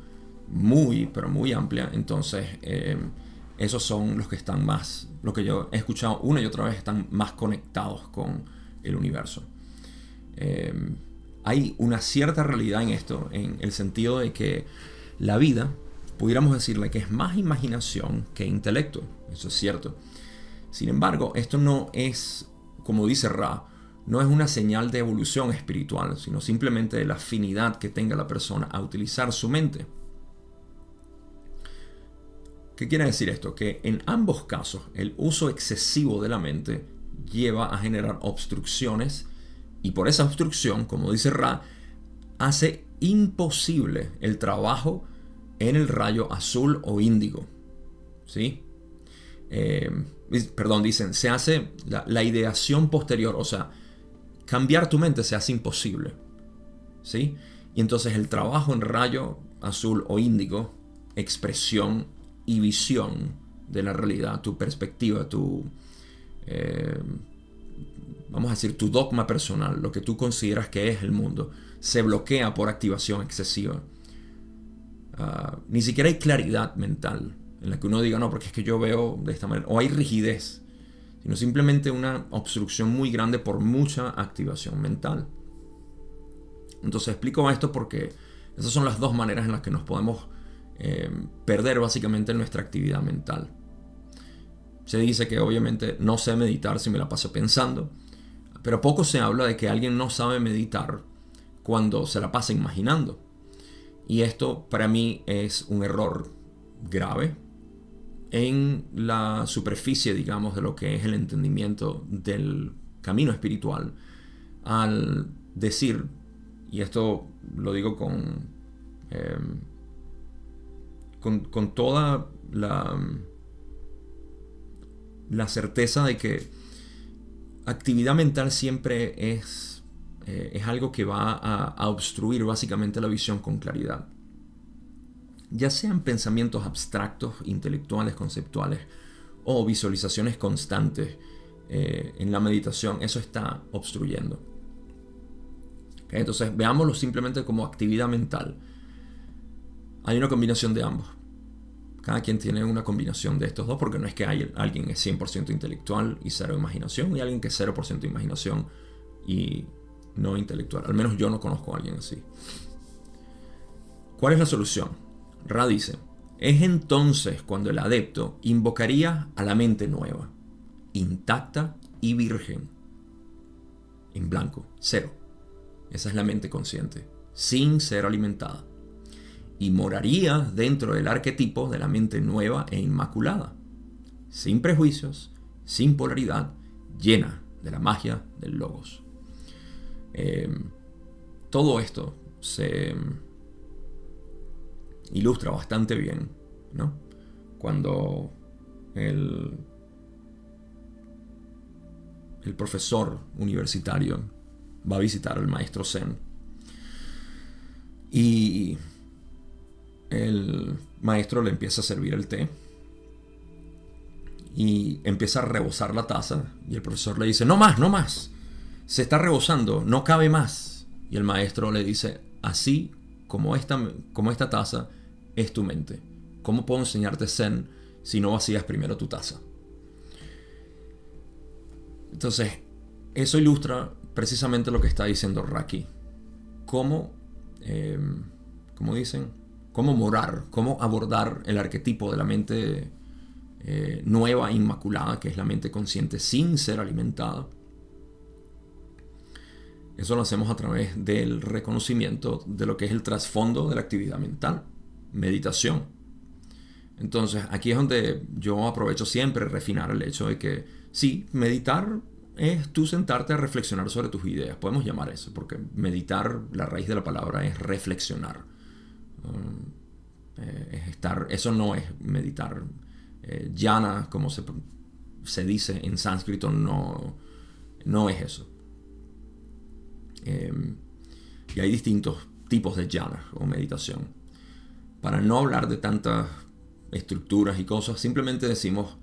muy, pero muy amplia, entonces eh, esos son los que están más, lo que yo he escuchado una y otra vez, están más conectados con el universo. Eh, hay una cierta realidad en esto, en el sentido de que la vida, pudiéramos decirle que es más imaginación que intelecto, eso es cierto. Sin embargo, esto no es, como dice Ra, no es una señal de evolución espiritual, sino simplemente de la afinidad que tenga la persona a utilizar su mente. ¿Qué quiere decir esto? Que en ambos casos el uso excesivo de la mente lleva a generar obstrucciones y por esa obstrucción, como dice Ra, hace imposible el trabajo en el rayo azul o índigo. ¿Sí? Eh, perdón, dicen, se hace la, ideación posterior, o sea, cambiar tu mente se hace imposible. ¿Sí? Y entonces el trabajo en rayo azul o índigo, expresión y visión de la realidad, tu perspectiva, tu, eh, vamos a decir, tu dogma personal, lo que tú consideras que es el mundo, se bloquea por activación excesiva. Ah, ni siquiera hay claridad mental en la que uno diga, no, porque es que yo veo de esta manera, o hay rigidez, sino simplemente una obstrucción muy grande por mucha activación mental. Entonces explico esto porque esas son las dos maneras en las que nos podemos eh, perder básicamente nuestra actividad mental. Se dice que obviamente no sé meditar si me la paso pensando, pero poco se habla de que alguien no sabe meditar cuando se la pasa imaginando. Y esto para mí es un error grave en la superficie, digamos, de lo que es el entendimiento del camino espiritual, al decir, y esto lo digo con, em, con, toda la, la certeza de que actividad mental siempre es, eh, es algo que va a, obstruir básicamente la visión con claridad. Ya sean pensamientos abstractos, intelectuales, conceptuales o visualizaciones constantes eh, en la meditación, eso está obstruyendo. Entonces veámoslo simplemente como actividad mental. Hay una combinación de ambos. Cada quien tiene una combinación de estos dos porque no es que hay alguien es 100% intelectual y cero imaginación y alguien que es 0% imaginación y no intelectual. Al menos yo no conozco a alguien así. ¿Cuál es la solución? Ra dice, es entonces cuando el adepto invocaría a la mente nueva, intacta y virgen, en blanco, cero. Esa es la mente consciente, sin ser alimentada y moraría dentro del arquetipo de la mente nueva e inmaculada, sin prejuicios, sin polaridad, llena de la magia del logos. Em, todo esto se ilustra bastante bien, ¿no? Cuando el, el profesor universitario va a visitar al maestro Zen y el maestro le empieza a servir el té y empieza a rebosar la taza y el profesor le dice, no más, no más, se está rebosando, no cabe más. Y el maestro le dice, así como esta, como esta taza es tu mente, ¿cómo puedo enseñarte zen si no vacías primero tu taza? Entonces, eso ilustra precisamente lo que está diciendo Raki. Cómo, eh, como dicen, cómo morar, cómo abordar el arquetipo de la mente eh, nueva, inmaculada, que es la mente consciente sin ser alimentada. Eso lo hacemos a través del reconocimiento de lo que es el trasfondo de la actividad mental, meditación. Entonces, aquí es donde yo aprovecho siempre refinar el hecho de que sí, meditar es tú sentarte a reflexionar sobre tus ideas, podemos llamar eso, porque meditar, la raíz de la palabra es reflexionar eh, es estar, eso no es meditar. Eh, como se, se, dice en sánscrito, no, no es eso. Em, y hay distintos tipos de yana o meditación. Para no hablar de tantas estructuras y cosas, simplemente decimos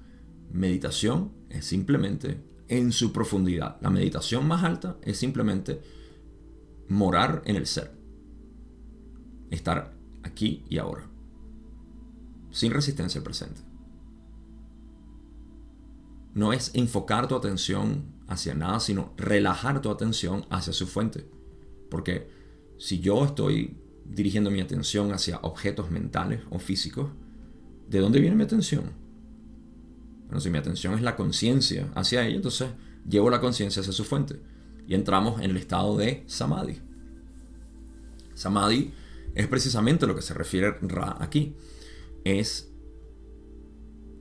meditación es simplemente en su profundidad. La meditación más alta es simplemente morar en el ser. Estar aquí y ahora, sin resistencia al presente. No es enfocar tu atención hacia nada, sino relajar tu atención hacia su fuente. Porque si yo estoy dirigiendo mi atención hacia objetos mentales o físicos, ¿de dónde viene mi atención? Bueno, si mi atención es la conciencia hacia ella, entonces llevo la conciencia hacia su fuente. Y entramos en el estado de samadhi. Samadhi es precisamente lo que se refiere Ra aquí. Es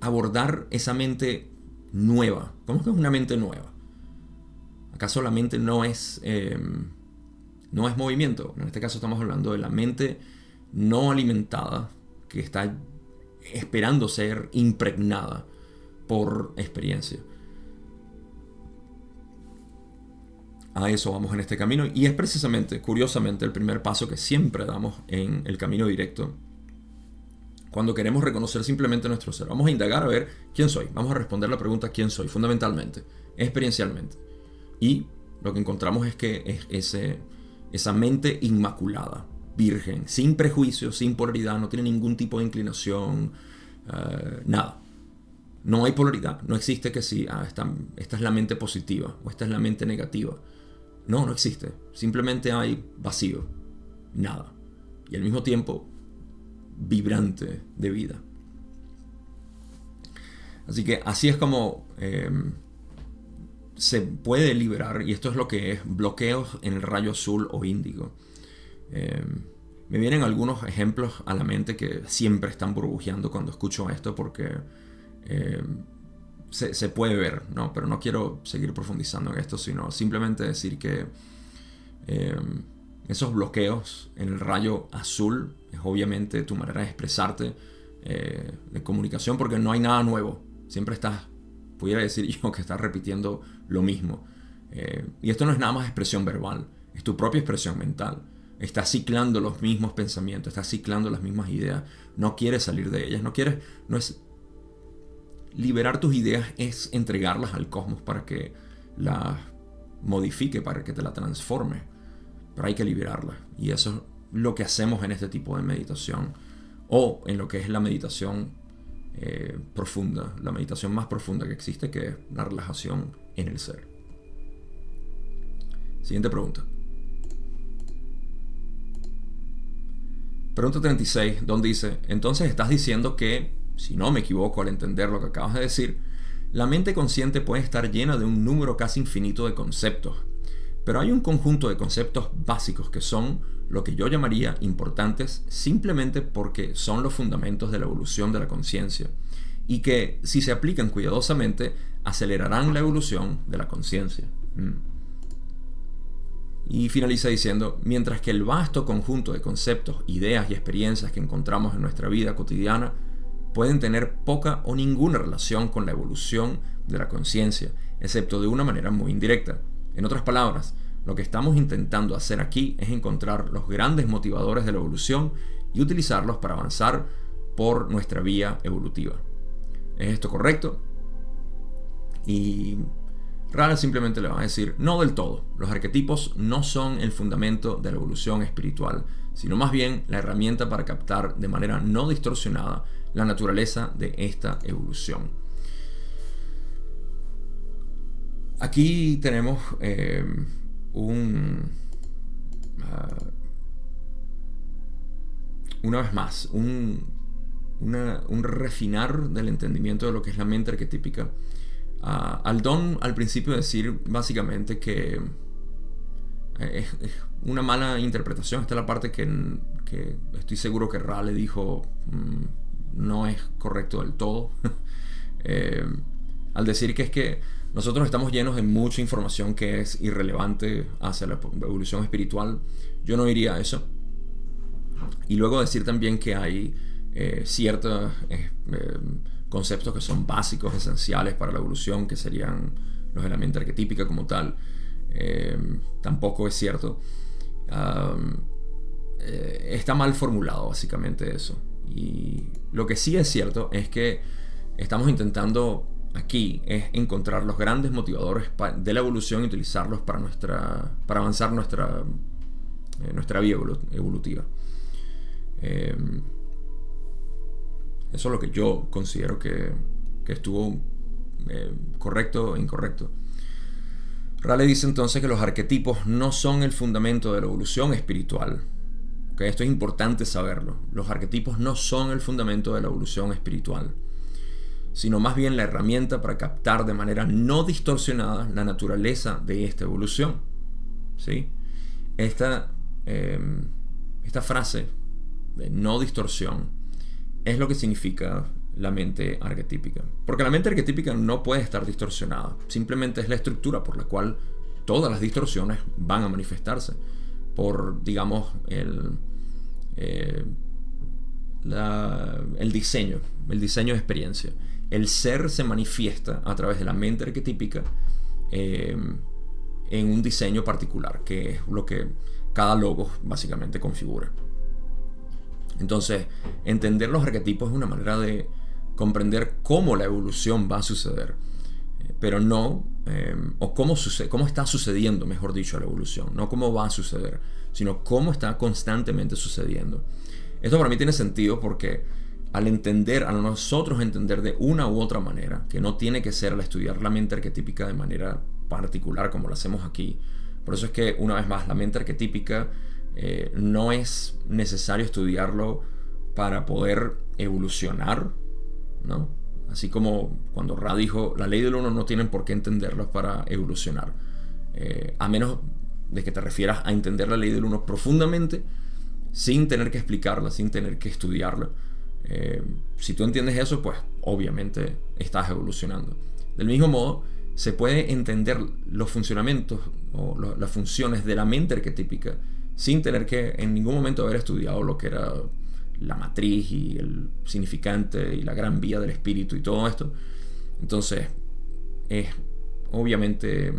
abordar esa mente nueva. ¿Cómo que es una mente nueva? ¿Acaso la mente no es, em, no es movimiento? En este caso estamos hablando de la mente no alimentada que está esperando ser impregnada por experiencia. a eso vamos en este camino y es precisamente, curiosamente, el primer paso que siempre damos en el camino directo. Cuando queremos reconocer simplemente nuestro ser, vamos a indagar a ver quién soy, vamos a responder la pregunta quién soy, fundamentalmente, experiencialmente. Y lo que encontramos es que es esa mente inmaculada, virgen, sin prejuicios, sin polaridad, no tiene ningún tipo de inclinación, eh, nada. No hay polaridad, no existe que si ah, esta es la mente positiva o esta es la mente negativa no, no existe. Simplemente hay vacío. Nada. Y al mismo tiempo, vibrante de vida. Así que así es como em, se puede liberar, y esto es lo que es bloqueos en el rayo azul o índigo. Em, me vienen algunos ejemplos a la mente que siempre están burbujeando cuando escucho esto porque em, se, puede ver, ¿no? Pero no quiero seguir profundizando en esto, sino simplemente decir que em, esos bloqueos en el rayo azul es obviamente tu manera de expresarte eh, de comunicación porque no hay nada nuevo. Siempre estás, pudiera decir yo, que estás repitiendo lo mismo. Eh, y esto no es nada más expresión verbal, es tu propia expresión mental. Estás ciclando los mismos pensamientos, estás ciclando las mismas ideas. No quieres salir de ellas, no quieres, no es liberar tus ideas es entregarlas al cosmos para que las modifique, para que te la transforme. Pero hay que liberarlas. Y eso es lo que hacemos en este tipo de meditación. O en lo que es la meditación eh, profunda, la meditación más profunda que existe, que es la relajación en el ser. Siguiente pregunta. Pregunta 36, donde dice, entonces estás diciendo que si no me equivoco al entender lo que acabas de decir, la mente consciente puede estar llena de un número casi infinito de conceptos, pero hay un conjunto de conceptos básicos que son lo que yo llamaría importantes simplemente porque son los fundamentos de la evolución de la conciencia y que si se aplican cuidadosamente acelerarán la evolución de la conciencia. Mm. Y finaliza diciendo, mientras que el vasto conjunto de conceptos, ideas y experiencias que encontramos en nuestra vida cotidiana pueden tener poca o ninguna relación con la evolución de la conciencia, excepto de una manera muy indirecta. En otras palabras, lo que estamos intentando hacer aquí es encontrar los grandes motivadores de la evolución y utilizarlos para avanzar por nuestra vía evolutiva. ¿Es esto correcto? Y Rara simplemente le va a decir, no del todo, los arquetipos no son el fundamento de la evolución espiritual, sino más bien la herramienta para captar de manera no distorsionada la naturaleza de esta evolución. Aquí tenemos eh, un... Ah, una vez más, un, un refinar del entendimiento de lo que es la mente arquetípica. Uh, al don al principio decir básicamente que eh, es, una mala interpretación. Esta es la parte que, que estoy seguro que Ra le dijo mm, no es correcto del todo. Eh, al decir que es que nosotros estamos llenos de mucha información que es irrelevante hacia la evolución espiritual, yo no diría eso. Y luego decir también que hay eh, ciertos eh, conceptos que son básicos, esenciales para la evolución, que serían los elementos arquetípicos como tal, tampoco es cierto. está mal formulado básicamente eso. Y lo que sí es cierto es que estamos intentando aquí es encontrar los grandes motivadores de la evolución y utilizarlos para, nuestra, para avanzar nuestra, eh, nuestra vía evolutiva. Em, eso es lo que yo considero que, estuvo eh, correcto e incorrecto. Raleigh dice entonces que los arquetipos no son el fundamento de la evolución espiritual, esto es importante saberlo. Los arquetipos no son el fundamento de la evolución espiritual, sino más bien la herramienta para captar de manera no distorsionada la naturaleza de esta evolución. ¿Sí? Esta, em, esta frase de no distorsión es lo que significa la mente arquetípica. Porque la mente arquetípica no puede estar distorsionada, simplemente es la estructura por la cual todas las distorsiones van a manifestarse por, digamos, el, eh, el diseño, el diseño de experiencia. El ser se manifiesta a través de la mente arquetípica eh, en un diseño particular, que es lo que cada logo básicamente configura. Entonces, entender los arquetipos es una manera de comprender cómo la evolución va a suceder, eh, pero no, o cómo, cómo está sucediendo, mejor dicho, la evolución, no cómo va a suceder sino cómo está constantemente sucediendo. Esto para mí tiene sentido porque al entender, a nosotros entender de una u otra manera, que no tiene que ser al estudiar la mente arquetípica de manera particular como lo hacemos aquí, por eso es que una vez más la mente arquetípica eh, no es necesario estudiarlo para poder evolucionar, ¿no? Así como cuando Ra dijo, la ley del uno no tienen por qué entenderlo para evolucionar. Eh, a menos de que te refieras a entender la ley del uno profundamente sin tener que explicarla, sin tener que estudiarla. Eh, si tú entiendes eso, pues obviamente estás evolucionando. Del mismo modo, se puede entender los funcionamientos o las funciones de la mente arquetípica sin tener que en ningún momento haber estudiado lo que era la matriz y el significante y la gran vía del espíritu y todo esto. Entonces, es obviamente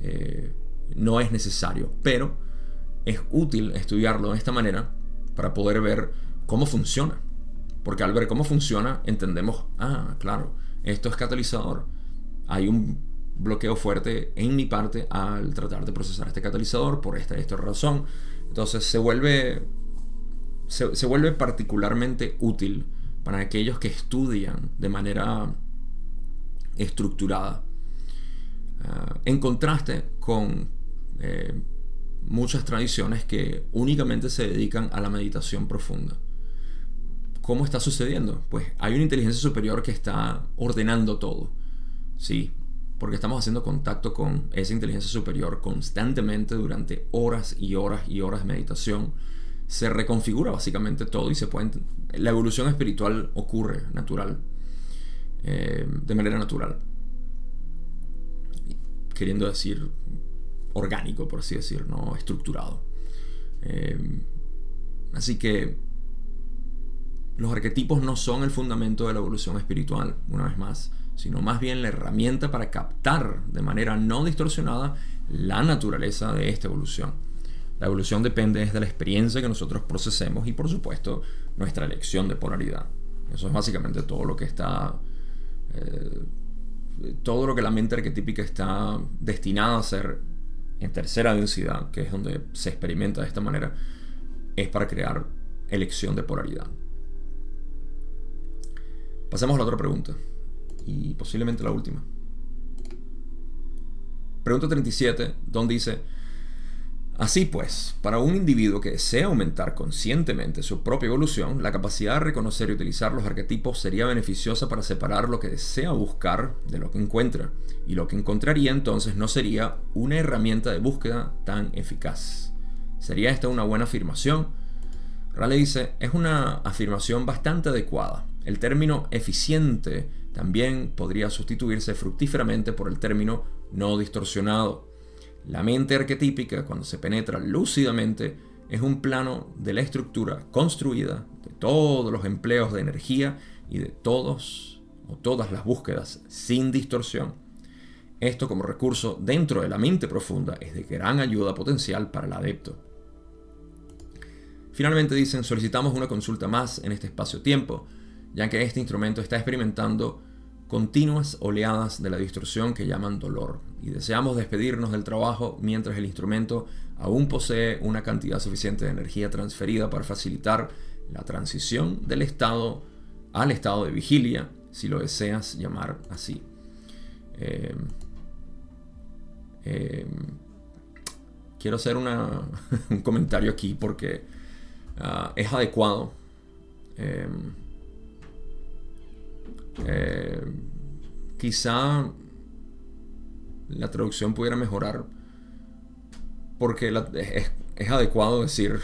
eh, no es necesario, pero es útil estudiarlo de esta manera para poder ver cómo funciona. Porque al ver cómo funciona, entendemos, ah, claro, esto es catalizador. Hay un bloqueo fuerte en mi parte al tratar de procesar este catalizador por esta, esta razón. Entonces se vuelve, se, vuelve particularmente útil para aquellos que estudian de manera estructurada. Ah, en contraste con eh, muchas tradiciones que únicamente se dedican a la meditación profunda. ¿Cómo está sucediendo? Pues hay una inteligencia superior que está ordenando todo. Sí, porque estamos haciendo contacto con esa inteligencia superior constantemente durante horas y horas y horas de meditación. Se reconfigura básicamente todo y se puede... La evolución espiritual ocurre natural, eh, de manera natural. Queriendo decir orgánico, por así decir, no estructurado. Eh, así que los arquetipos no son el fundamento de la evolución espiritual, una vez más, sino más bien la herramienta para captar de manera no distorsionada la naturaleza de esta evolución. La evolución depende de la experiencia que nosotros procesemos y por supuesto nuestra elección de polaridad. Eso es básicamente todo lo que está... Eh, todo lo que la mente arquetípica está destinada a hacer en tercera densidad, que es donde se experimenta de esta manera, es para crear elección de polaridad. Pasemos a la otra pregunta, y posiblemente la última. Pregunta 37, donde dice, Así pues, para un individuo que desea aumentar conscientemente su propia evolución, la capacidad de reconocer y utilizar los arquetipos sería beneficiosa para separar lo que desea buscar de lo que encuentra, y lo que encontraría entonces no sería una herramienta de búsqueda tan eficaz. ¿Sería esta una buena afirmación? Rale dice, es una afirmación bastante adecuada. El término eficiente también podría sustituirse fructíferamente por el término no distorsionado la mente arquetípica, cuando se penetra lúcidamente, es un plano de la estructura construida de todos los empleos de energía y de todos o todas las búsquedas sin distorsión. Esto como recurso dentro de la mente profunda es de gran ayuda potencial para el adepto. Finalmente dicen, solicitamos una consulta más en este espacio-tiempo, ya que este instrumento está experimentando continuas oleadas de la distorsión que llaman dolor y deseamos despedirnos del trabajo mientras el instrumento aún posee una cantidad suficiente de energía transferida para facilitar la transición del estado al estado de vigilia, si lo deseas llamar así. Eh, eh, quiero hacer un comentario aquí porque ah, es adecuado. Eh, eh, quizá la traducción pudiera mejorar porque es, adecuado decir...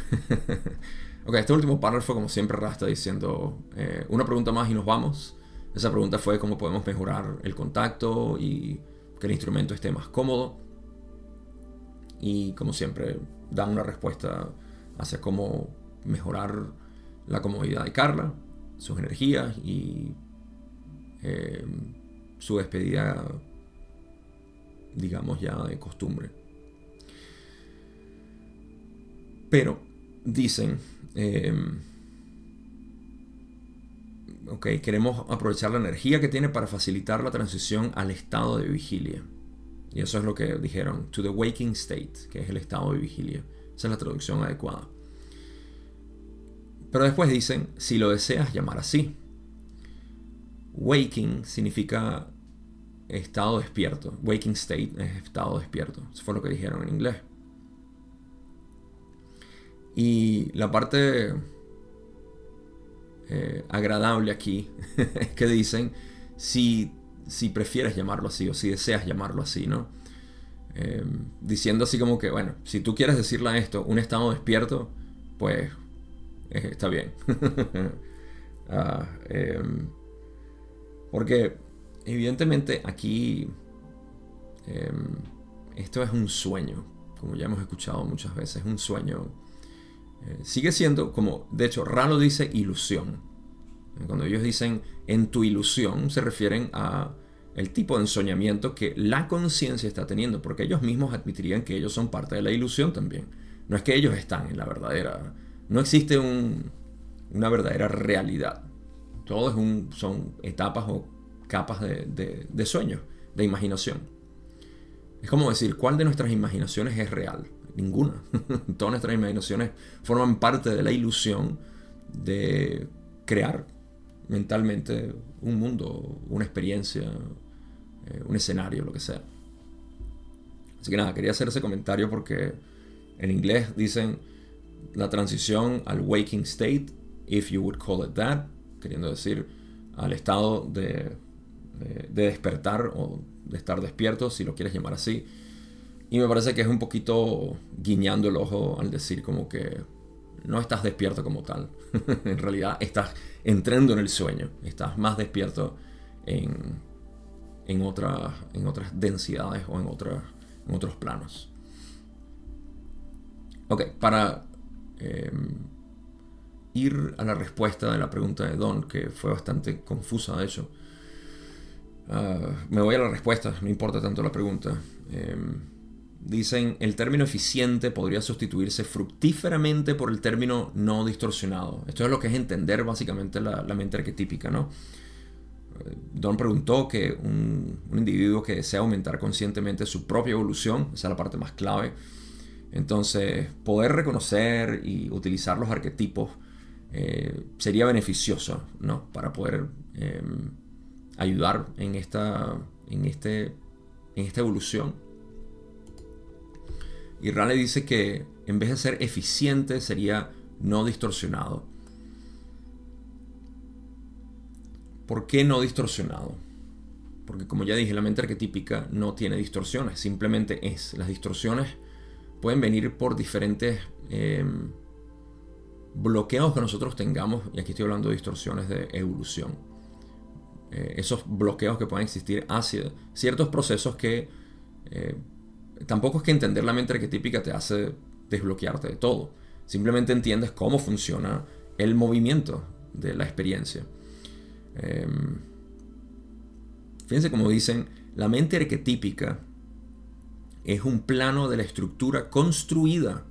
ok, este último párrafo, como siempre, Rasta diciendo eh, una pregunta más y nos vamos. Esa pregunta fue cómo podemos mejorar el contacto y que el instrumento esté más cómodo. Y como siempre, da una respuesta hacia cómo mejorar la comodidad de Carla, sus energías y eh, su despedida, digamos ya de costumbre. Pero dicen, eh, ok, queremos aprovechar la energía que tiene para facilitar la transición al estado de vigilia. Y eso es lo que dijeron, to the waking state, que es el estado de vigilia. Esa es la traducción adecuada. Pero después dicen, si lo deseas llamar así. Waking significa estado despierto. Waking state es estado despierto. Eso fue lo que dijeron en inglés. Y la parte eh, agradable aquí es que dicen si, si prefieres llamarlo así o si deseas llamarlo así, ¿no? Em, diciendo así como que, bueno, si tú quieres decirle a esto un estado despierto, pues eh, está bien. Ah, em, porque evidentemente aquí em, esto es un sueño, como ya hemos escuchado muchas veces, un sueño Eh, sigue siendo como, de hecho, Ralo dice ilusión. Cuando ellos dicen en tu ilusión, se refieren a el tipo de ensoñamiento que la conciencia está teniendo, porque ellos mismos admitirían que ellos son parte de la ilusión también. No es que ellos están en la verdadera, no existe una verdadera realidad. Todo es un, son etapas o capas de, de sueños, de imaginación. Es como decir, ¿cuál de nuestras imaginaciones es real? Ninguna. Todas nuestras imaginaciones forman parte de la ilusión de crear mentalmente un mundo, una experiencia, eh, un escenario, lo que sea. Así que nada, quería hacer ese comentario porque en inglés dicen la transición al waking state, if you would call it that, queriendo decir al estado de, de despertar o de estar despierto, si lo quieres llamar así. Y me parece que es un poquito guiñando el ojo al decir como que no estás despierto como tal. en realidad estás entrando en el sueño. Estás más despierto en, en, otras, en otras densidades o en, en otros planos. Ok, para em, ir a la respuesta de la pregunta de Don, que fue bastante confusa de hecho. Ah, me voy a la respuesta, no importa tanto la pregunta. Em, Dicen, el término eficiente podría sustituirse fructíferamente por el término no distorsionado. Esto es lo que es entender básicamente la, mente arquetípica, ¿no? Eh, Don preguntó que un, individuo que desea aumentar conscientemente su propia evolución, esa es la parte más clave, entonces poder reconocer y utilizar los arquetipos eh, sería beneficioso, ¿no? Para poder em, ayudar en esta, en, este, en esta evolución y Raleigh dice que en vez de ser eficiente sería no distorsionado. ¿Por qué no distorsionado? Porque como ya dije, la mente arquetípica no tiene distorsiones, simplemente es. Las distorsiones pueden venir por diferentes em, bloqueos que nosotros tengamos, y aquí estoy hablando de distorsiones de evolución. Eh, esos bloqueos que pueden existir hacia ciertos procesos que eh, tampoco es que entender la mente arquetípica te hace desbloquearte de todo. Simplemente entiendes cómo funciona el movimiento de la experiencia. Em, fíjense como dicen, la mente arquetípica es un plano de la estructura construida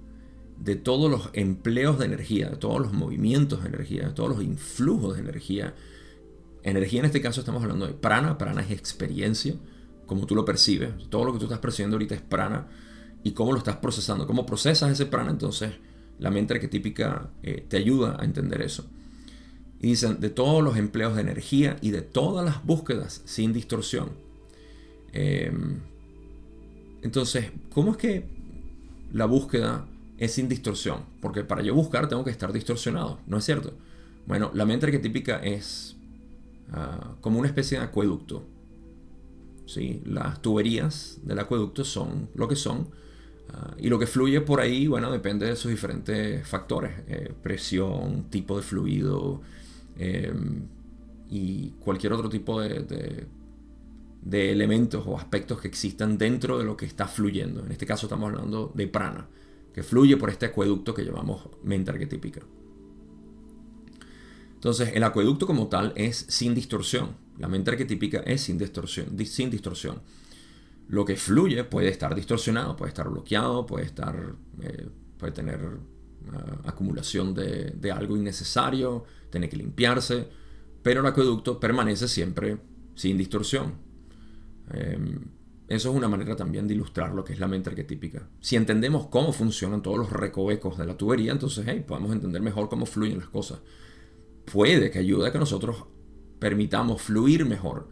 de todos los empleos de energía, de todos los movimientos de energía, de todos los influjos de energía. Energía en este caso estamos hablando de prana, prana es experiencia, como tú lo percibes. Todo lo que tú estás percibiendo ahorita es prana y cómo lo estás procesando, cómo procesas ese prana, entonces la mente arquetípica eh, te ayuda a entender eso. Y dicen, de todos los empleos de energía y de todas las búsquedas sin distorsión. Em, entonces, ¿cómo es que la búsqueda es sin distorsión? Porque para yo buscar tengo que estar distorsionado, ¿no es cierto? Bueno, la mente arquetípica es ah, como una especie de acueducto ¿sí? Las tuberías del acueducto son lo que son. Ah, y lo que fluye por ahí, bueno, depende de sus diferentes factores. Eh, presión, tipo de fluido em, y cualquier otro tipo de, de, elementos o aspectos que existan dentro de lo que está fluyendo. En este caso estamos hablando de prana, que fluye por este acueducto que llamamos mente arquetípica. Entonces, el acueducto como tal es sin distorsión. La mente arquetípica es sin distorsión, sin distorsión. Lo que fluye puede estar distorsionado, puede estar bloqueado, puede estar, eh, puede tener ah, acumulación de, algo innecesario, tiene que limpiarse, pero el acueducto permanece siempre sin distorsión. Em, eso es una manera también de ilustrar lo que es la mente arquetípica. Si entendemos cómo funcionan todos los recovecos de la tubería, entonces podemos entender mejor cómo fluyen las cosas. Puede que ayude a que nosotros permitamos fluir mejor.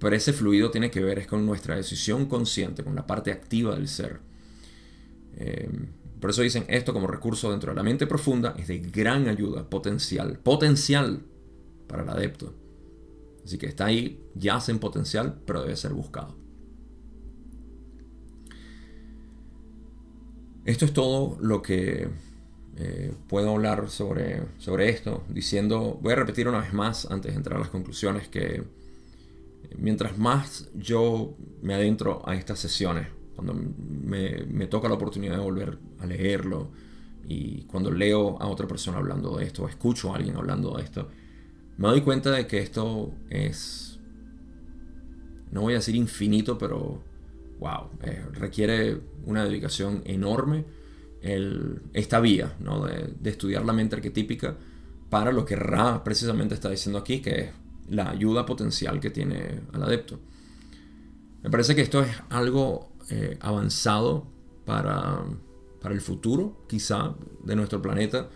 Pero ese fluido tiene que ver es con nuestra decisión consciente, con la parte activa del ser. Eh, por eso dicen esto como recurso dentro de la mente profunda es de gran ayuda, potencial, potencial para el adepto. Así que está ahí, yace en potencial, pero debe ser buscado. Esto es todo lo que eh, puedo hablar sobre, sobre esto, diciendo, voy a repetir una vez más antes de entrar a las conclusiones, que mientras más yo me adentro a estas sesiones, cuando me, toca la oportunidad de volver a leerlo y cuando leo a otra persona hablando de esto, escucho a alguien hablando de esto, me doy cuenta de que esto es, no voy a decir infinito, pero wow, eh, requiere una dedicación enorme esta vía ¿no? de, de, estudiar la mente arquetípica para lo que Ra precisamente está diciendo aquí, que es la ayuda potencial que tiene al adepto. Me parece que esto es algo eh, avanzado para, para el futuro, quizá, de nuestro planeta,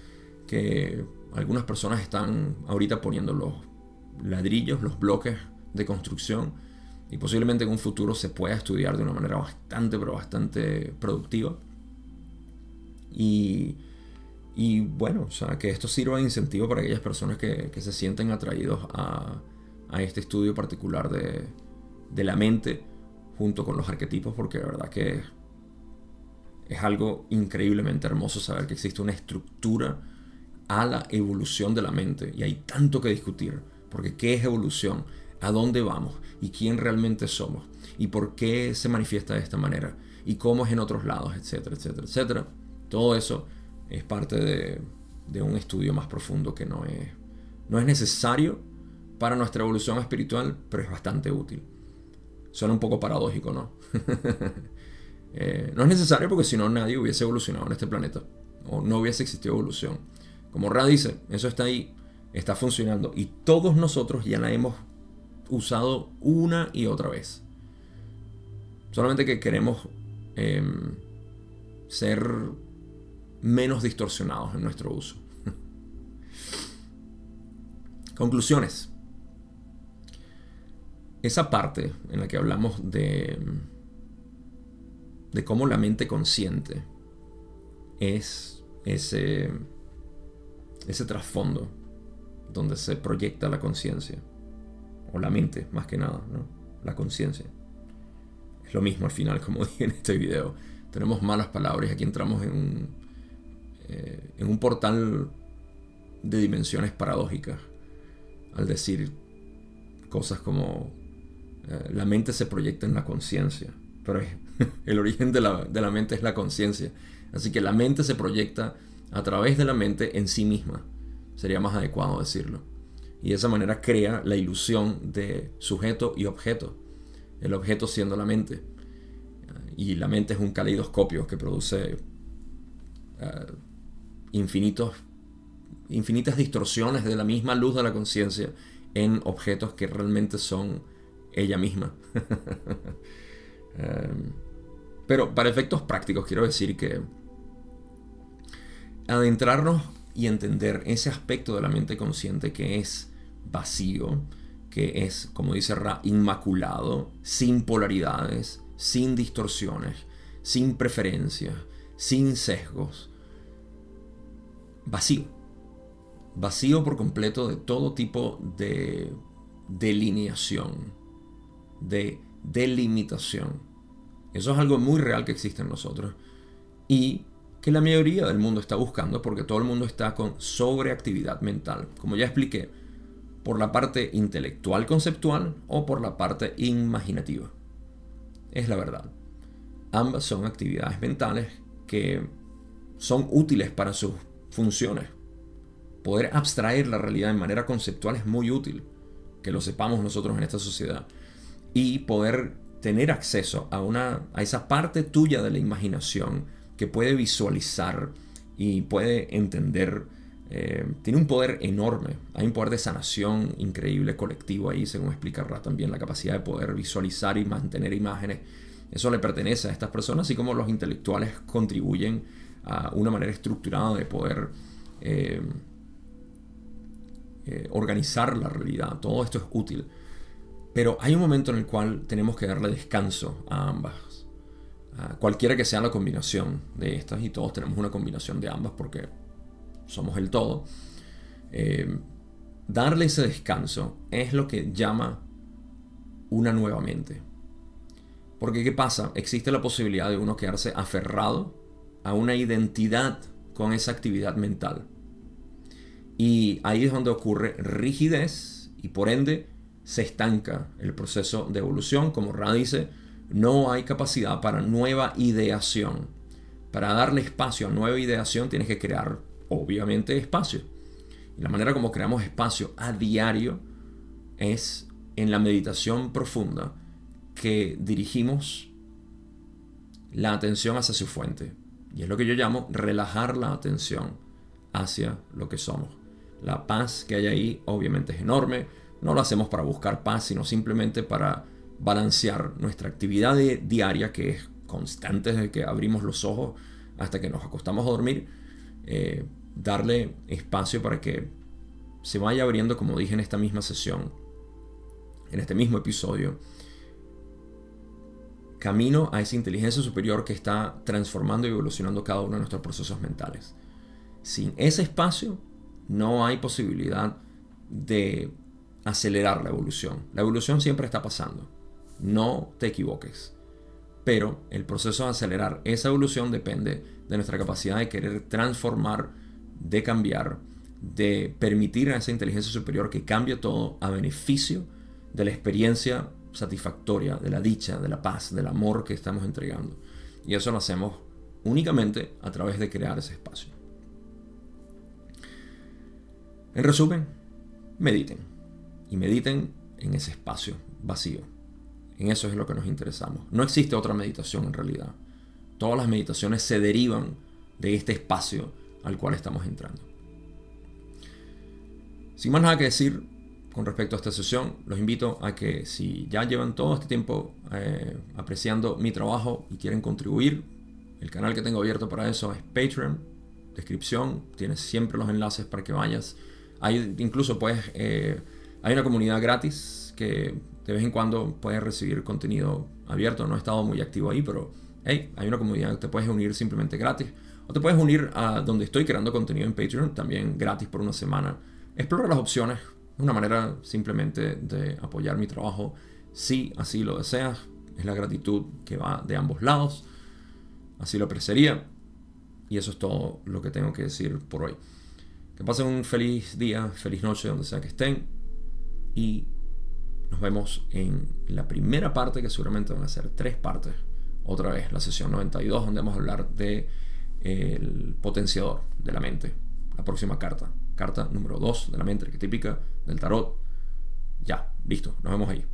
que algunas personas están ahorita poniendo los ladrillos, los bloques de construcción, y posiblemente en un futuro se pueda estudiar de una manera bastante, pero bastante productiva. Y, bueno, o sea, que esto sirva de incentivo para aquellas personas que, se sienten atraídos a, este estudio particular de, la mente junto con los arquetipos, porque de verdad que es algo increíblemente hermoso saber que existe una estructura a la evolución de la mente. Y hay tanto que discutir, porque ¿qué es evolución? ¿A dónde vamos? ¿Y quién realmente somos? ¿Y por qué se manifiesta de esta manera? ¿Y cómo es en otros lados? Etcétera, etcétera, etcétera. Todo eso es parte de, de un estudio más profundo que no es, no es necesario para nuestra evolución espiritual, pero es bastante útil. Suena un poco paradójico, ¿no? Eh, no es necesario porque si no nadie hubiese evolucionado en este planeta. O no hubiese existido evolución. Como Ra dice, eso está ahí, está funcionando. Y todos nosotros ya la hemos usado una y otra vez. Solamente que queremos em, ser menos distorsionados en nuestro uso. Conclusiones esa parte en la que hablamos de, de cómo la mente consciente es ese, ese trasfondo donde se proyecta la conciencia, o la mente más que nada, ¿no? la conciencia. Es lo mismo al final, como dije en este video. Tenemos malas palabras y aquí entramos en un, eh, en un portal de dimensiones paradójicas al decir cosas como eh, la mente se proyecta en la conciencia, pero el origen de la, mente es la conciencia. Así que la mente se proyecta a través de la mente en sí misma, sería más adecuado decirlo. Y de esa manera crea la ilusión de sujeto y objeto, el objeto siendo la mente. Y la mente es un caleidoscopio que produce eh, infinitos, infinitas distorsiones de la misma luz de la conciencia en objetos que realmente son ella misma. Em, pero para efectos prácticos quiero decir que adentrarnos y entender ese aspecto de la mente consciente que es vacío, que es, como dice Ra, inmaculado, sin polaridades, sin distorsiones, sin preferencias, sin sesgos. Vacío. Vacío por completo de todo tipo de delineación de delimitación. Eso es algo muy real que existe en nosotros y que la mayoría del mundo está buscando porque todo el mundo está con sobreactividad mental, como ya expliqué, por la parte intelectual conceptual o por la parte imaginativa. Es la verdad. Ambas son actividades mentales que son útiles para sus funciones. Poder abstraer la realidad de manera conceptual es muy útil, que lo sepamos nosotros en esta sociedad y poder tener acceso a, una, a esa parte tuya de la imaginación que puede visualizar y puede entender. Eh, tiene un poder enorme. Hay un poder de sanación increíble colectivo ahí, según explicará también la capacidad de poder visualizar y mantener imágenes. Eso le pertenece a estas personas, así como los intelectuales contribuyen a una manera estructurada de poder eh, eh, organizar la realidad. Todo esto es útil. Pero hay un momento en el cual tenemos que darle descanso a ambas. Cualquiera que sea la combinación de estas, y todos tenemos una combinación de ambas porque somos el todo. Eh, darle ese descanso es lo que llama una nueva mente. Porque ¿qué pasa? Existe la posibilidad de uno quedarse aferrado a una identidad con esa actividad mental. Y ahí es donde ocurre rigidez y por ende se estanca el proceso de evolución. Como Ra dice, no hay capacidad para nueva ideación. Para darle espacio a nueva ideación tienes que crear, obviamente, espacio. Y la manera como creamos espacio a diario es en la meditación profunda que dirigimos la atención hacia su fuente. Y es lo que yo llamo relajar la atención hacia lo que somos. La paz que hay ahí obviamente es enorme. No lo hacemos para buscar paz, sino simplemente para balancear nuestra actividad diaria, que es constante desde que abrimos los ojos hasta que nos acostamos a dormir. Eh, darle espacio para que se vaya abriendo, como dije en esta misma sesión, en este mismo episodio, camino a esa inteligencia superior que está transformando y evolucionando cada uno de nuestros procesos mentales. Sin ese espacio no hay posibilidad de acelerar la evolución. La evolución siempre está pasando. No te equivoques. Pero el proceso de acelerar esa evolución depende de nuestra capacidad de querer transformar, de cambiar, de permitir a esa inteligencia superior que cambie todo a beneficio de la experiencia satisfactoria, de la dicha, de la paz, del amor que estamos entregando. Y eso lo hacemos únicamente a través de crear ese espacio. En resumen, mediten. Y mediten en ese espacio vacío. En eso es lo que nos interesamos. No existe otra meditación en realidad. Todas las meditaciones se derivan de este espacio al cual estamos entrando. Sin más nada que decir, con respecto a esta sesión, los invito a que si ya llevan todo este tiempo eh, apreciando mi trabajo y quieren contribuir, el canal que tengo abierto para eso es Patreon, descripción, tienes siempre los enlaces para que vayas. Hay incluso pues hay una comunidad gratis que de vez en cuando puedes recibir contenido abierto. No he estado muy activo ahí, pero hey, hay una comunidad te puedes unir simplemente gratis. O te puedes unir a donde estoy creando contenido en Patreon, también gratis por una semana. Explora las opciones, una manera simplemente de apoyar mi trabajo si así lo deseas. Es la gratitud que va de ambos lados. Así lo apreciaría. Y eso es todo lo que tengo que decir por hoy. Que pasen un feliz día, feliz noche, donde sea que estén. Y nos vemos en la primera parte, que seguramente van a ser tres partes. Otra vez, la sesión 92, donde vamos a hablar de el potenciador de la mente. La próxima carta carta número 2 de la mente típica del tarot. Ya, listo, nos vemos ahí.